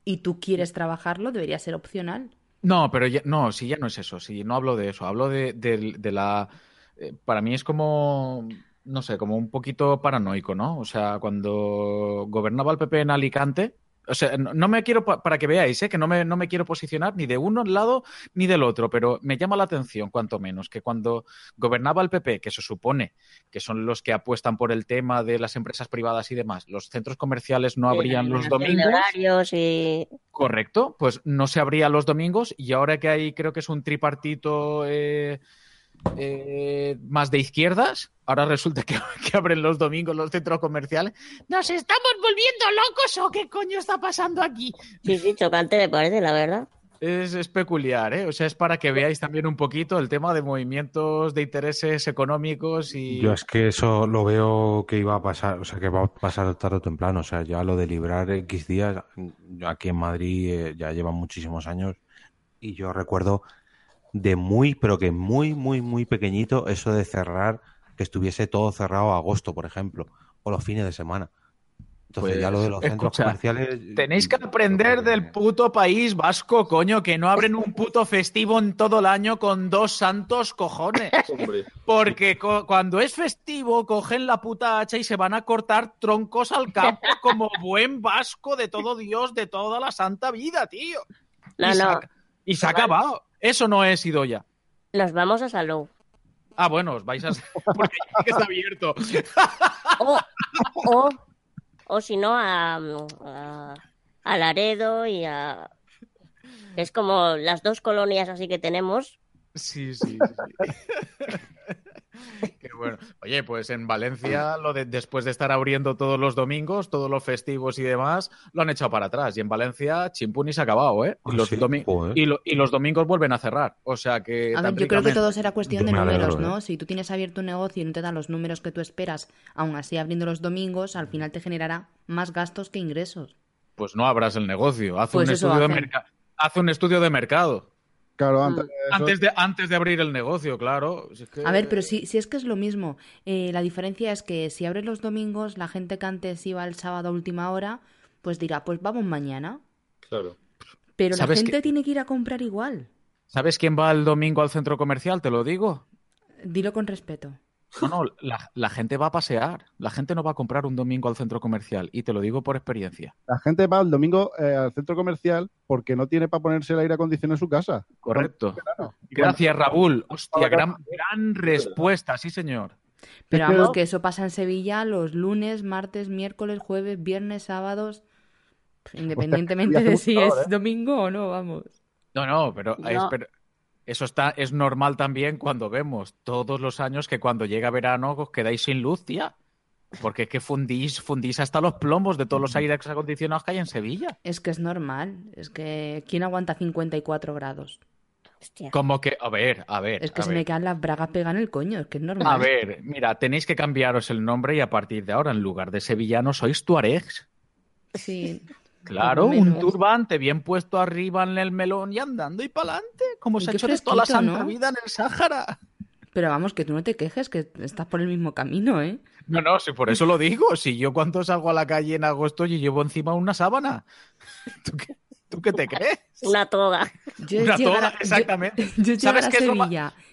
y tú quieres trabajarlo, debería ser opcional. No, pero ya, no, sí, ya no es eso, sí, no hablo de eso, hablo de, de- de la... eh, para mí es como, no sé, como un poquito paranoico, ¿no? O sea, cuando gobernaba el PP en Alicante, o sea, no, me quiero, pa- para que veáis, ¿eh? que no me, no me quiero posicionar ni de uno lado ni del otro, pero me llama la atención, cuanto menos, que cuando gobernaba el PP, que se supone que son los que apuestan por el tema de las empresas privadas y demás, los centros comerciales no abrían los domingos. horarios y... Correcto, pues no se abría los domingos y ahora que hay, creo que es un tripartito eh, eh, más de izquierdas, ahora resulta que, que abren los domingos los centros comerciales. ¿Nos estamos volviendo locos o qué coño está pasando aquí? Sí, sí, chocante me parece, la verdad. Es, es peculiar, ¿eh? O sea, es para que veáis también un poquito el tema de movimientos de intereses económicos y... Yo es que eso lo veo que iba a pasar, o sea, que va a pasar tarde o temprano. O sea, ya lo de librar X días, aquí en Madrid eh, ya llevan muchísimos años y yo recuerdo de muy, pero que muy, muy, muy pequeñito eso de cerrar, que estuviese todo cerrado a agosto, por ejemplo, o los fines de semana. Entonces ya lo de los Pues, centros escucha, comerciales... Tenéis que aprender del puto país vasco, coño, que no abren un puto festivo en todo el año con dos santos cojones. Porque co- cuando es festivo, cogen la puta hacha y se van a cortar troncos al campo como buen vasco de todo Dios, de toda la santa vida, tío. No, y, se ha, y se ha acabado. Eso no es Idoya. Nos vamos a Salou. Ah, bueno, os vais a... Porque ya que está abierto. Oh, o, o si no, a, a, a Laredo y a... Es como las dos colonias así que tenemos. Sí, sí, sí. Qué bueno. Oye, pues en Valencia, lo de, después de estar abriendo todos los domingos, todos los festivos y demás, lo han echado para atrás. Y en Valencia, chimpuni se ha acabado, ¿eh? Y, Ah, los, sí, domi- joder. y, lo- y los domingos vuelven a cerrar. O sea que. A ver, yo creo que todo será cuestión de números, alegro, ¿no? ¿eh? Si tú tienes abierto un negocio y no te dan los números que tú esperas, aún así abriendo los domingos, al final te generará más gastos que ingresos. Pues no abras el negocio. Haz, Pues un, estudio de haz un estudio de mercado. Claro, antes, eso- Antes de, antes de abrir el negocio, claro. Si es que- A ver, pero si, si es que es lo mismo. Eh, la diferencia es que si abres los domingos, la gente que antes iba el sábado a última hora, pues dirá, pues vamos mañana. Claro. Pero la ¿Sabes gente tiene que ir a comprar igual. ¿Sabes quién va el domingo al centro comercial? Te lo digo. Dilo con respeto. No, no, la, la gente va a pasear. La gente no va a comprar un domingo al centro comercial. Y te lo digo por experiencia. la gente va el domingo eh, al centro comercial porque no tiene para ponerse el aire acondicionado en su casa. Correcto. Gracias, Raúl. Hostia, gran, gran respuesta, sí, señor. Pero vamos, que eso pasa en Sevilla los lunes, martes, miércoles, jueves, viernes, sábados. Independientemente de si es ¿eh? domingo o no, vamos. No, no, pero, No. es- pero eso está, es normal también cuando vemos todos los años que cuando llega verano os quedáis sin luz, tía. Porque es que fundís, fundís hasta los plomos de todos los aires acondicionados que hay en Sevilla. Es que es normal. Es que ¿quién aguanta 54 grados? Hostia. Como que, a ver, a ver. Es que se ver. me quedan las bragas pegan el coño, es que es normal. A ver, mira, tenéis que cambiaros el nombre y a partir de ahora, en lugar de sevillano, sois tuaregs. Sí. Claro, un turbante bien puesto arriba en el melón y andando y para adelante, como Y se ha hecho de toda la santa ¿no? vida en el Sáhara. Pero vamos, que tú no te quejes, que estás por el mismo camino, ¿eh? No, no, si por eso lo digo. Si yo cuando salgo a la calle en agosto yo llevo encima una sábana. ¿Tú qué, tú qué te crees? Una toga. Yo Una llegar toga, yo- exactamente. Yo, llegar ¿Sabes qué es lo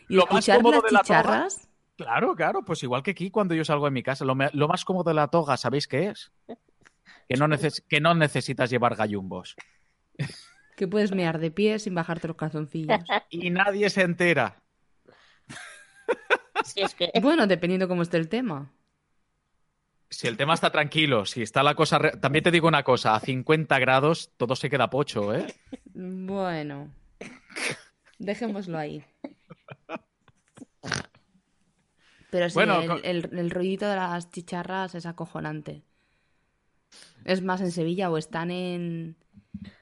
y lo más cómodo las de la toga? chicharras, Claro, claro, pues igual que aquí cuando yo salgo de mi casa. Lo, me- lo más cómodo de la toga, ¿sabéis qué es? Que no, neces- que no necesitas llevar gallumbos. que puedes mear de pie sin bajarte los calzoncillos. Y nadie se entera. Si es que Bueno, dependiendo cómo esté el tema. Si el tema está tranquilo, si está la cosa... re- También te digo una cosa, a 50 grados todo se queda pocho, ¿eh? Bueno, dejémoslo ahí. Pero sí, Bueno, el, con- el- el rollito de las chicharras es acojonante. Es más, en Sevilla o están en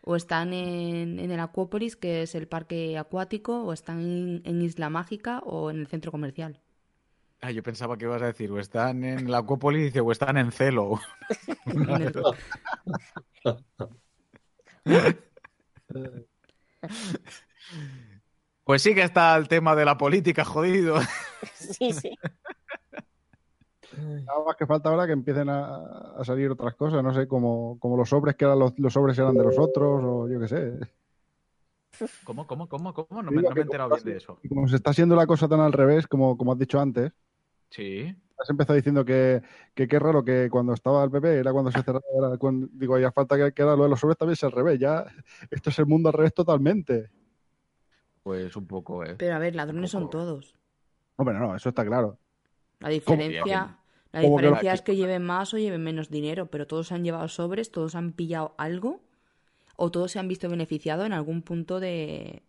o están en, en el Acuópolis, que es el parque acuático, o están en, en Isla Mágica o en el centro comercial. Ah, yo pensaba que ibas a decir, o están en la Acuópolis dice, o están en celo. En el- Pues sí que está el tema de la política, jodido. sí, sí. Nada más que falta ahora que empiecen a, a salir otras cosas, no sé, como, como los sobres que eran los, los sobres eran de los otros, o yo qué sé. ¿Cómo, cómo, cómo, cómo? No me, no me he enterado bien de eso. Como se está haciendo la cosa tan al revés, como, como has dicho antes, Sí. has empezado diciendo que que qué raro que cuando estaba el PP era cuando se cerraba, era cuando- digo, ya falta que, que ahora lo de los sobres también sea al revés, ya esto es el mundo al revés totalmente. Pues un poco, ¿eh? Pero a ver, ladrones son todos. Hombre, no, eso está claro. La diferencia, la ¿Cómo que diferencia la- es que lleven más o lleven menos dinero, pero todos han llevado sobres, todos han pillado algo o todos se han visto beneficiados en algún punto de,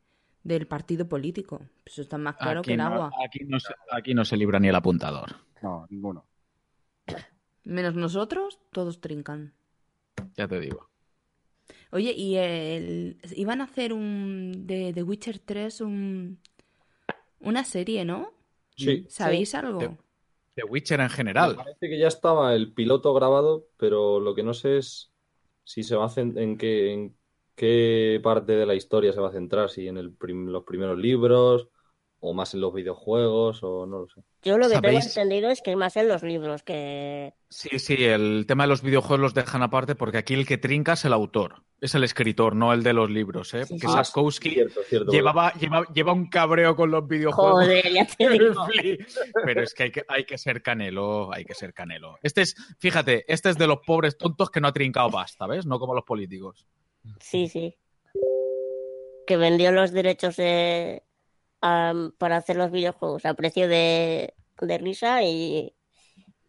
del partido político. Eso está más claro que Aquí el no, agua. aquí, no se, aquí no se libra ni el apuntador. No, ninguno. Menos nosotros, todos trincan. Ya te digo. Oye, y el, iban a hacer un de The Witcher 3 un, una serie, ¿no? Sí. ¿Sabéis algo? The Witcher en Me general. parece que ya estaba el piloto grabado, pero lo que no sé es si se va a en qué, en qué parte de la historia se va a centrar, si en el prim- los primeros libros o más en los videojuegos o no lo sé. Yo lo que tengo ¿Sabéis? entendido es que más en los libros que... Sí, sí, el tema de los videojuegos los dejan aparte porque aquí el que trinca es el autor, es el escritor, no el de los libros, ¿eh? Porque Ah, Sapkowski cierto, cierto, llevaba, lleva, lleva un cabreo con los videojuegos. Joder, ya te digo. Pero es que hay, que hay que ser canelo, hay que ser canelo. Este es, fíjate, este es de los pobres tontos que no ha trincado pasta, ¿ves? No como los políticos. Sí, sí. Que vendió los derechos de, am, para hacer los videojuegos a precio de, de risa y,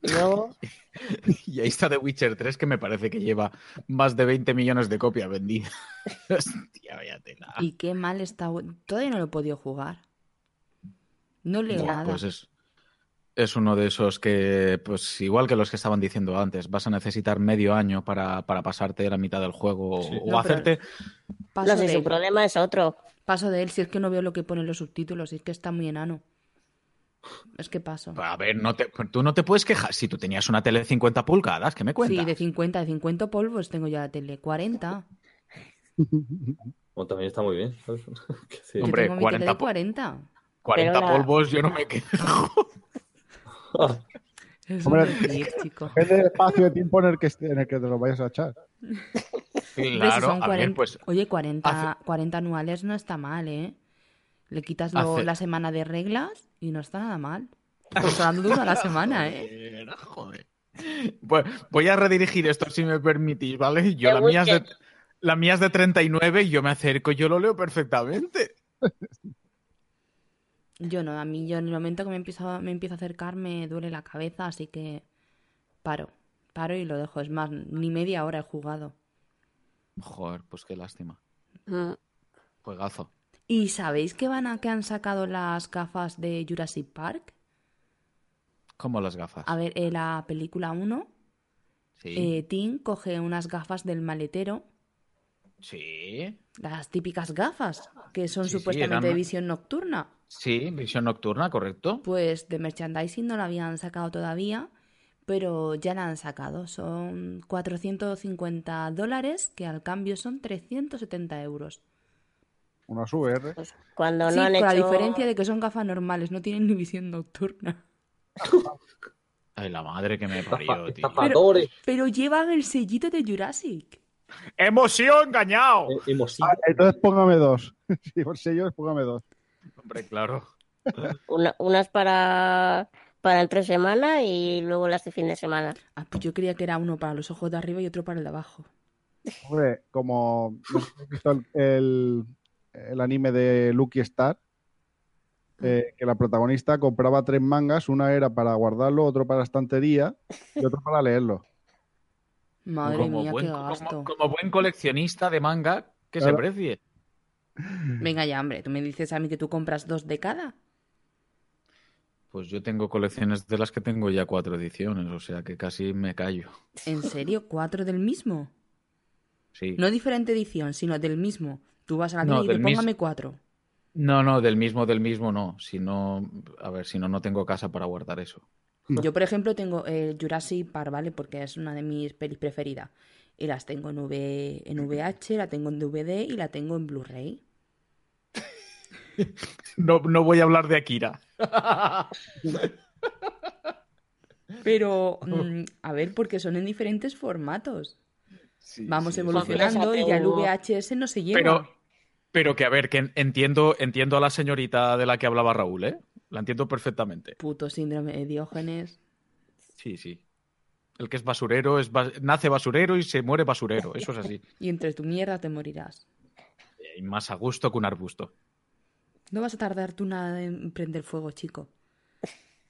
Y luego, Y ahí está The Witcher 3, que me parece que lleva más de 20 millones de copias vendidas. Hostia, vaya tela. Y qué mal está. Todavía no lo he podido jugar. No leo Buah, nada. Pues es, es uno de esos que, pues igual que los que estaban diciendo antes, vas a necesitar medio año para, para pasarte la mitad del juego Sí. o No, hacerte... Paso no sé, de su él. problema es otro. Paso de él si es que no veo lo que ponen los subtítulos, si es que está muy enano. Es que paso. A ver, no te, tú no te puedes quejar. Si tú tenías una tele de 50 pulgadas, ¿qué me cuentas? Sí, de 50, de 50 polvos tengo ya la tele. 40. Bueno, también está muy bien. sí. Yo Hombre, tengo mi 40 tele de po- 40. 40 Pero la- polvos, yo no me quejo. Es Hombre. Depende del espacio de tiempo en el que, esté- en el que te lo vayas a echar. Si Claro, son a ver, 40 pues Oye, 40, hace- 40 anuales no está mal, ¿eh? Le quitas lo- Hace- la semana de reglas y no está nada mal. Pues hablando de una a la semana, ¿eh? Joder, joder. Pues voy a redirigir esto si me permitís, ¿vale? Yo la mía, es de, la mía es de 39 y yo me acerco y yo lo leo perfectamente. Yo no, a mí yo en el momento que me empiezo, me empiezo a acercar me duele la cabeza, así que paro. Paro y lo dejo. Es más, ni media hora he jugado. Joder, pues qué lástima. Mm. Juegazo. ¿Y sabéis que van a que han sacado las gafas de Jurassic Park? Como las gafas. A ver, en la película 1, Sí. eh, Tim coge unas gafas del maletero, Sí. las típicas gafas, que son Sí, sí, supuestamente eran- de visión nocturna. Sí, visión nocturna, correcto. Pues de merchandising no la habían sacado todavía, pero ya la han sacado. Son 450 dólares, que al cambio son 370 euros. Unas VR. Pues cuando Sí, no han con hecho... la diferencia de que son gafas normales, no tienen ni visión nocturna. Ay, la madre que me parió, tío. Zapatore. Pero llevan el sellito de Jurassic. ¡Hemos sido engañados! Eh, Hemos sido. Ah, entonces póngame dos. Si por sellos, póngame dos. Hombre, claro. Una- unas para, para entre semana y luego las de fin de semana. Ah, pues yo creía que era uno para los ojos de arriba y otro para el de abajo. Hombre, como el, el- el anime de Lucky Star, eh, que la protagonista compraba tres mangas, una era para guardarlo, otro para la estantería y otro para leerlo. Madre como, mía, buen, qué como- gasto. como buen coleccionista de manga, que Claro. se precie. Venga ya, hombre, tú me dices a mí que tú compras dos de cada. Pues yo tengo colecciones de las que tengo ya cuatro ediciones, o sea que casi me callo. ¿En serio? ¿Cuatro del mismo? Sí. No diferente edición, sino del mismo. Tú vas a la No, tienda y del dices, mis- póngame cuatro. No, no, del mismo, del mismo no. Si no, a ver, si no, no tengo casa para guardar eso. Yo, por ejemplo, tengo el Jurassic Park, ¿vale? Porque es una de mis pelis preferidas. Y las tengo en, v, en VH, la tengo en DVD y la tengo en Blu-ray. No, no voy a hablar de Akira. Pero, mm, a ver, porque son en diferentes formatos. Vamos sí, evolucionando y ya el VHS no se lleva. Pero, pero que a ver, que entiendo, entiendo a la señorita de la que hablaba Raúl, ¿eh? La entiendo perfectamente. Puto síndrome de Diógenes. Sí, sí. El que es basurero es bas- nace basurero y se muere basurero. Eso es así. Y entre tu mierda te morirás. Y más a gusto que un arbusto. No vas a tardar tú nada en prender fuego, chico.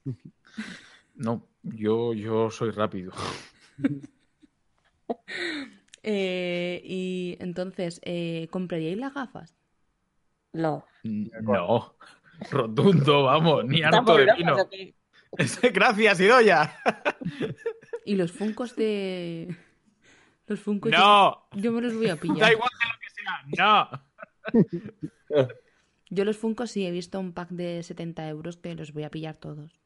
No, yo, yo soy rápido. Eh, y entonces, eh, ¿compraríais las gafas? No. No. Rotundo, vamos, ni harto ¿Estamos de vino. Gracias, Idoya. ¿Y los funcos de...? Los funcos No. Yo, yo me los voy a pillar. Da igual de lo que sea. No. Yo los funcos sí he visto un pack de 70 euros que los voy a pillar todos.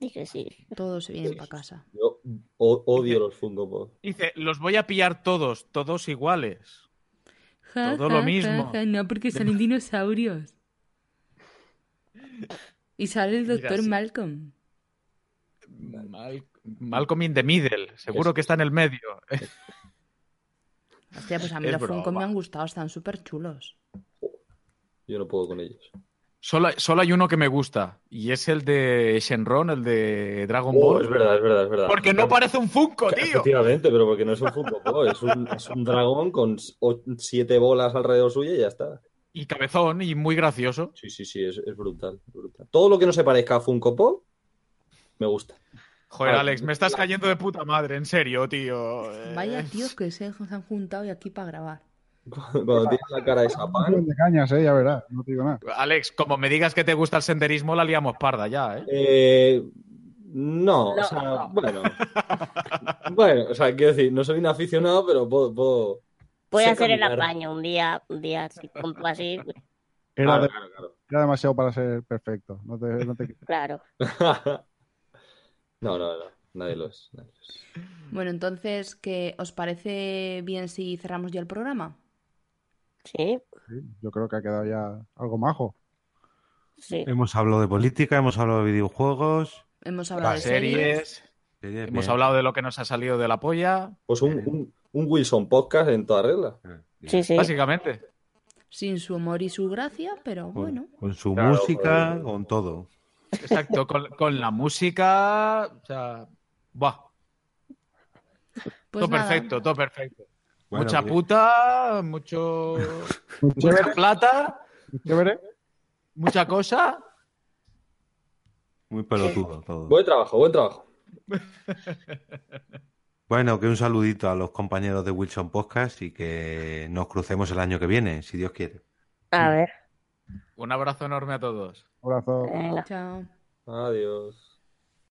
Dije sí. Todos se vienen para casa. Yo odio los Funko Pop. Dice, los voy a pillar todos, todos iguales. Ja, Todo ja, lo ja, mismo. ja, no, porque salen dinosaurios. Y sale el Mira, doctor sí. Malcolm. Mal- Malcolm in the middle, seguro que está en el medio. Hostia, pues a mí Es los Funko me han gustado, están súper chulos. Yo no puedo con ellos. Solo, solo hay uno que me gusta, y es el de Shenron, el de Dragon Oh, Ball. es verdad, es verdad, es verdad. Porque no parece un Funko, tío. Efectivamente, pero porque no es un Funko es un, es un dragón con siete bolas alrededor suyo y ya está. Y cabezón, y muy gracioso. Sí, sí, sí, es, es brutal, brutal. Todo lo que no se parezca a Funko Pop, me gusta. Joder, Alex, me estás cayendo de puta madre, en serio, tío. Eh, Vaya tíos que se han juntado y aquí para grabar. Cuando tienes la cara de sapán. de cañas, eh, ya verás, no te digo nada. Alex, como me digas que te gusta el senderismo, la liamos parda ya, ¿eh? Eh, no, No. o sea, bueno. bueno, o sea, quiero decir, no soy un aficionado, pero puedo. puedo Puede sé hacer el caminar. apaño un día, un día tú así, Era, Claro, de- claro, claro. era demasiado para ser perfecto. No te, no te- claro. no, no, no. Nadie lo es. nadie lo es. Bueno, entonces, ¿qué os parece bien si cerramos ya el programa? Sí, sí, yo creo que ha quedado ya algo majo. sí. Hemos hablado de política, hemos hablado de videojuegos. Hemos hablado de series. series. series, Hemos bien. hablado de lo que nos ha salido de la polla. Pues un, un, un Wilson podcast en toda regla. Sí, sí. Básicamente. Sin su humor y su gracia, pero bueno. con su Claro, música, con todo. Exacto, con, con la música. O sea. Buah, Pues todo nada, perfecto, todo perfecto. Bueno, Mucha bien. puta, mucho. Mucha plata, mucha cosa. Muy pelotudo todo. Buen trabajo, buen trabajo. Bueno, que un saludito a los compañeros de Wilson Podcast y que nos crucemos el año que viene, si Dios quiere. A ver. Un abrazo enorme a todos. Un abrazo. Venga. Chao. Adiós.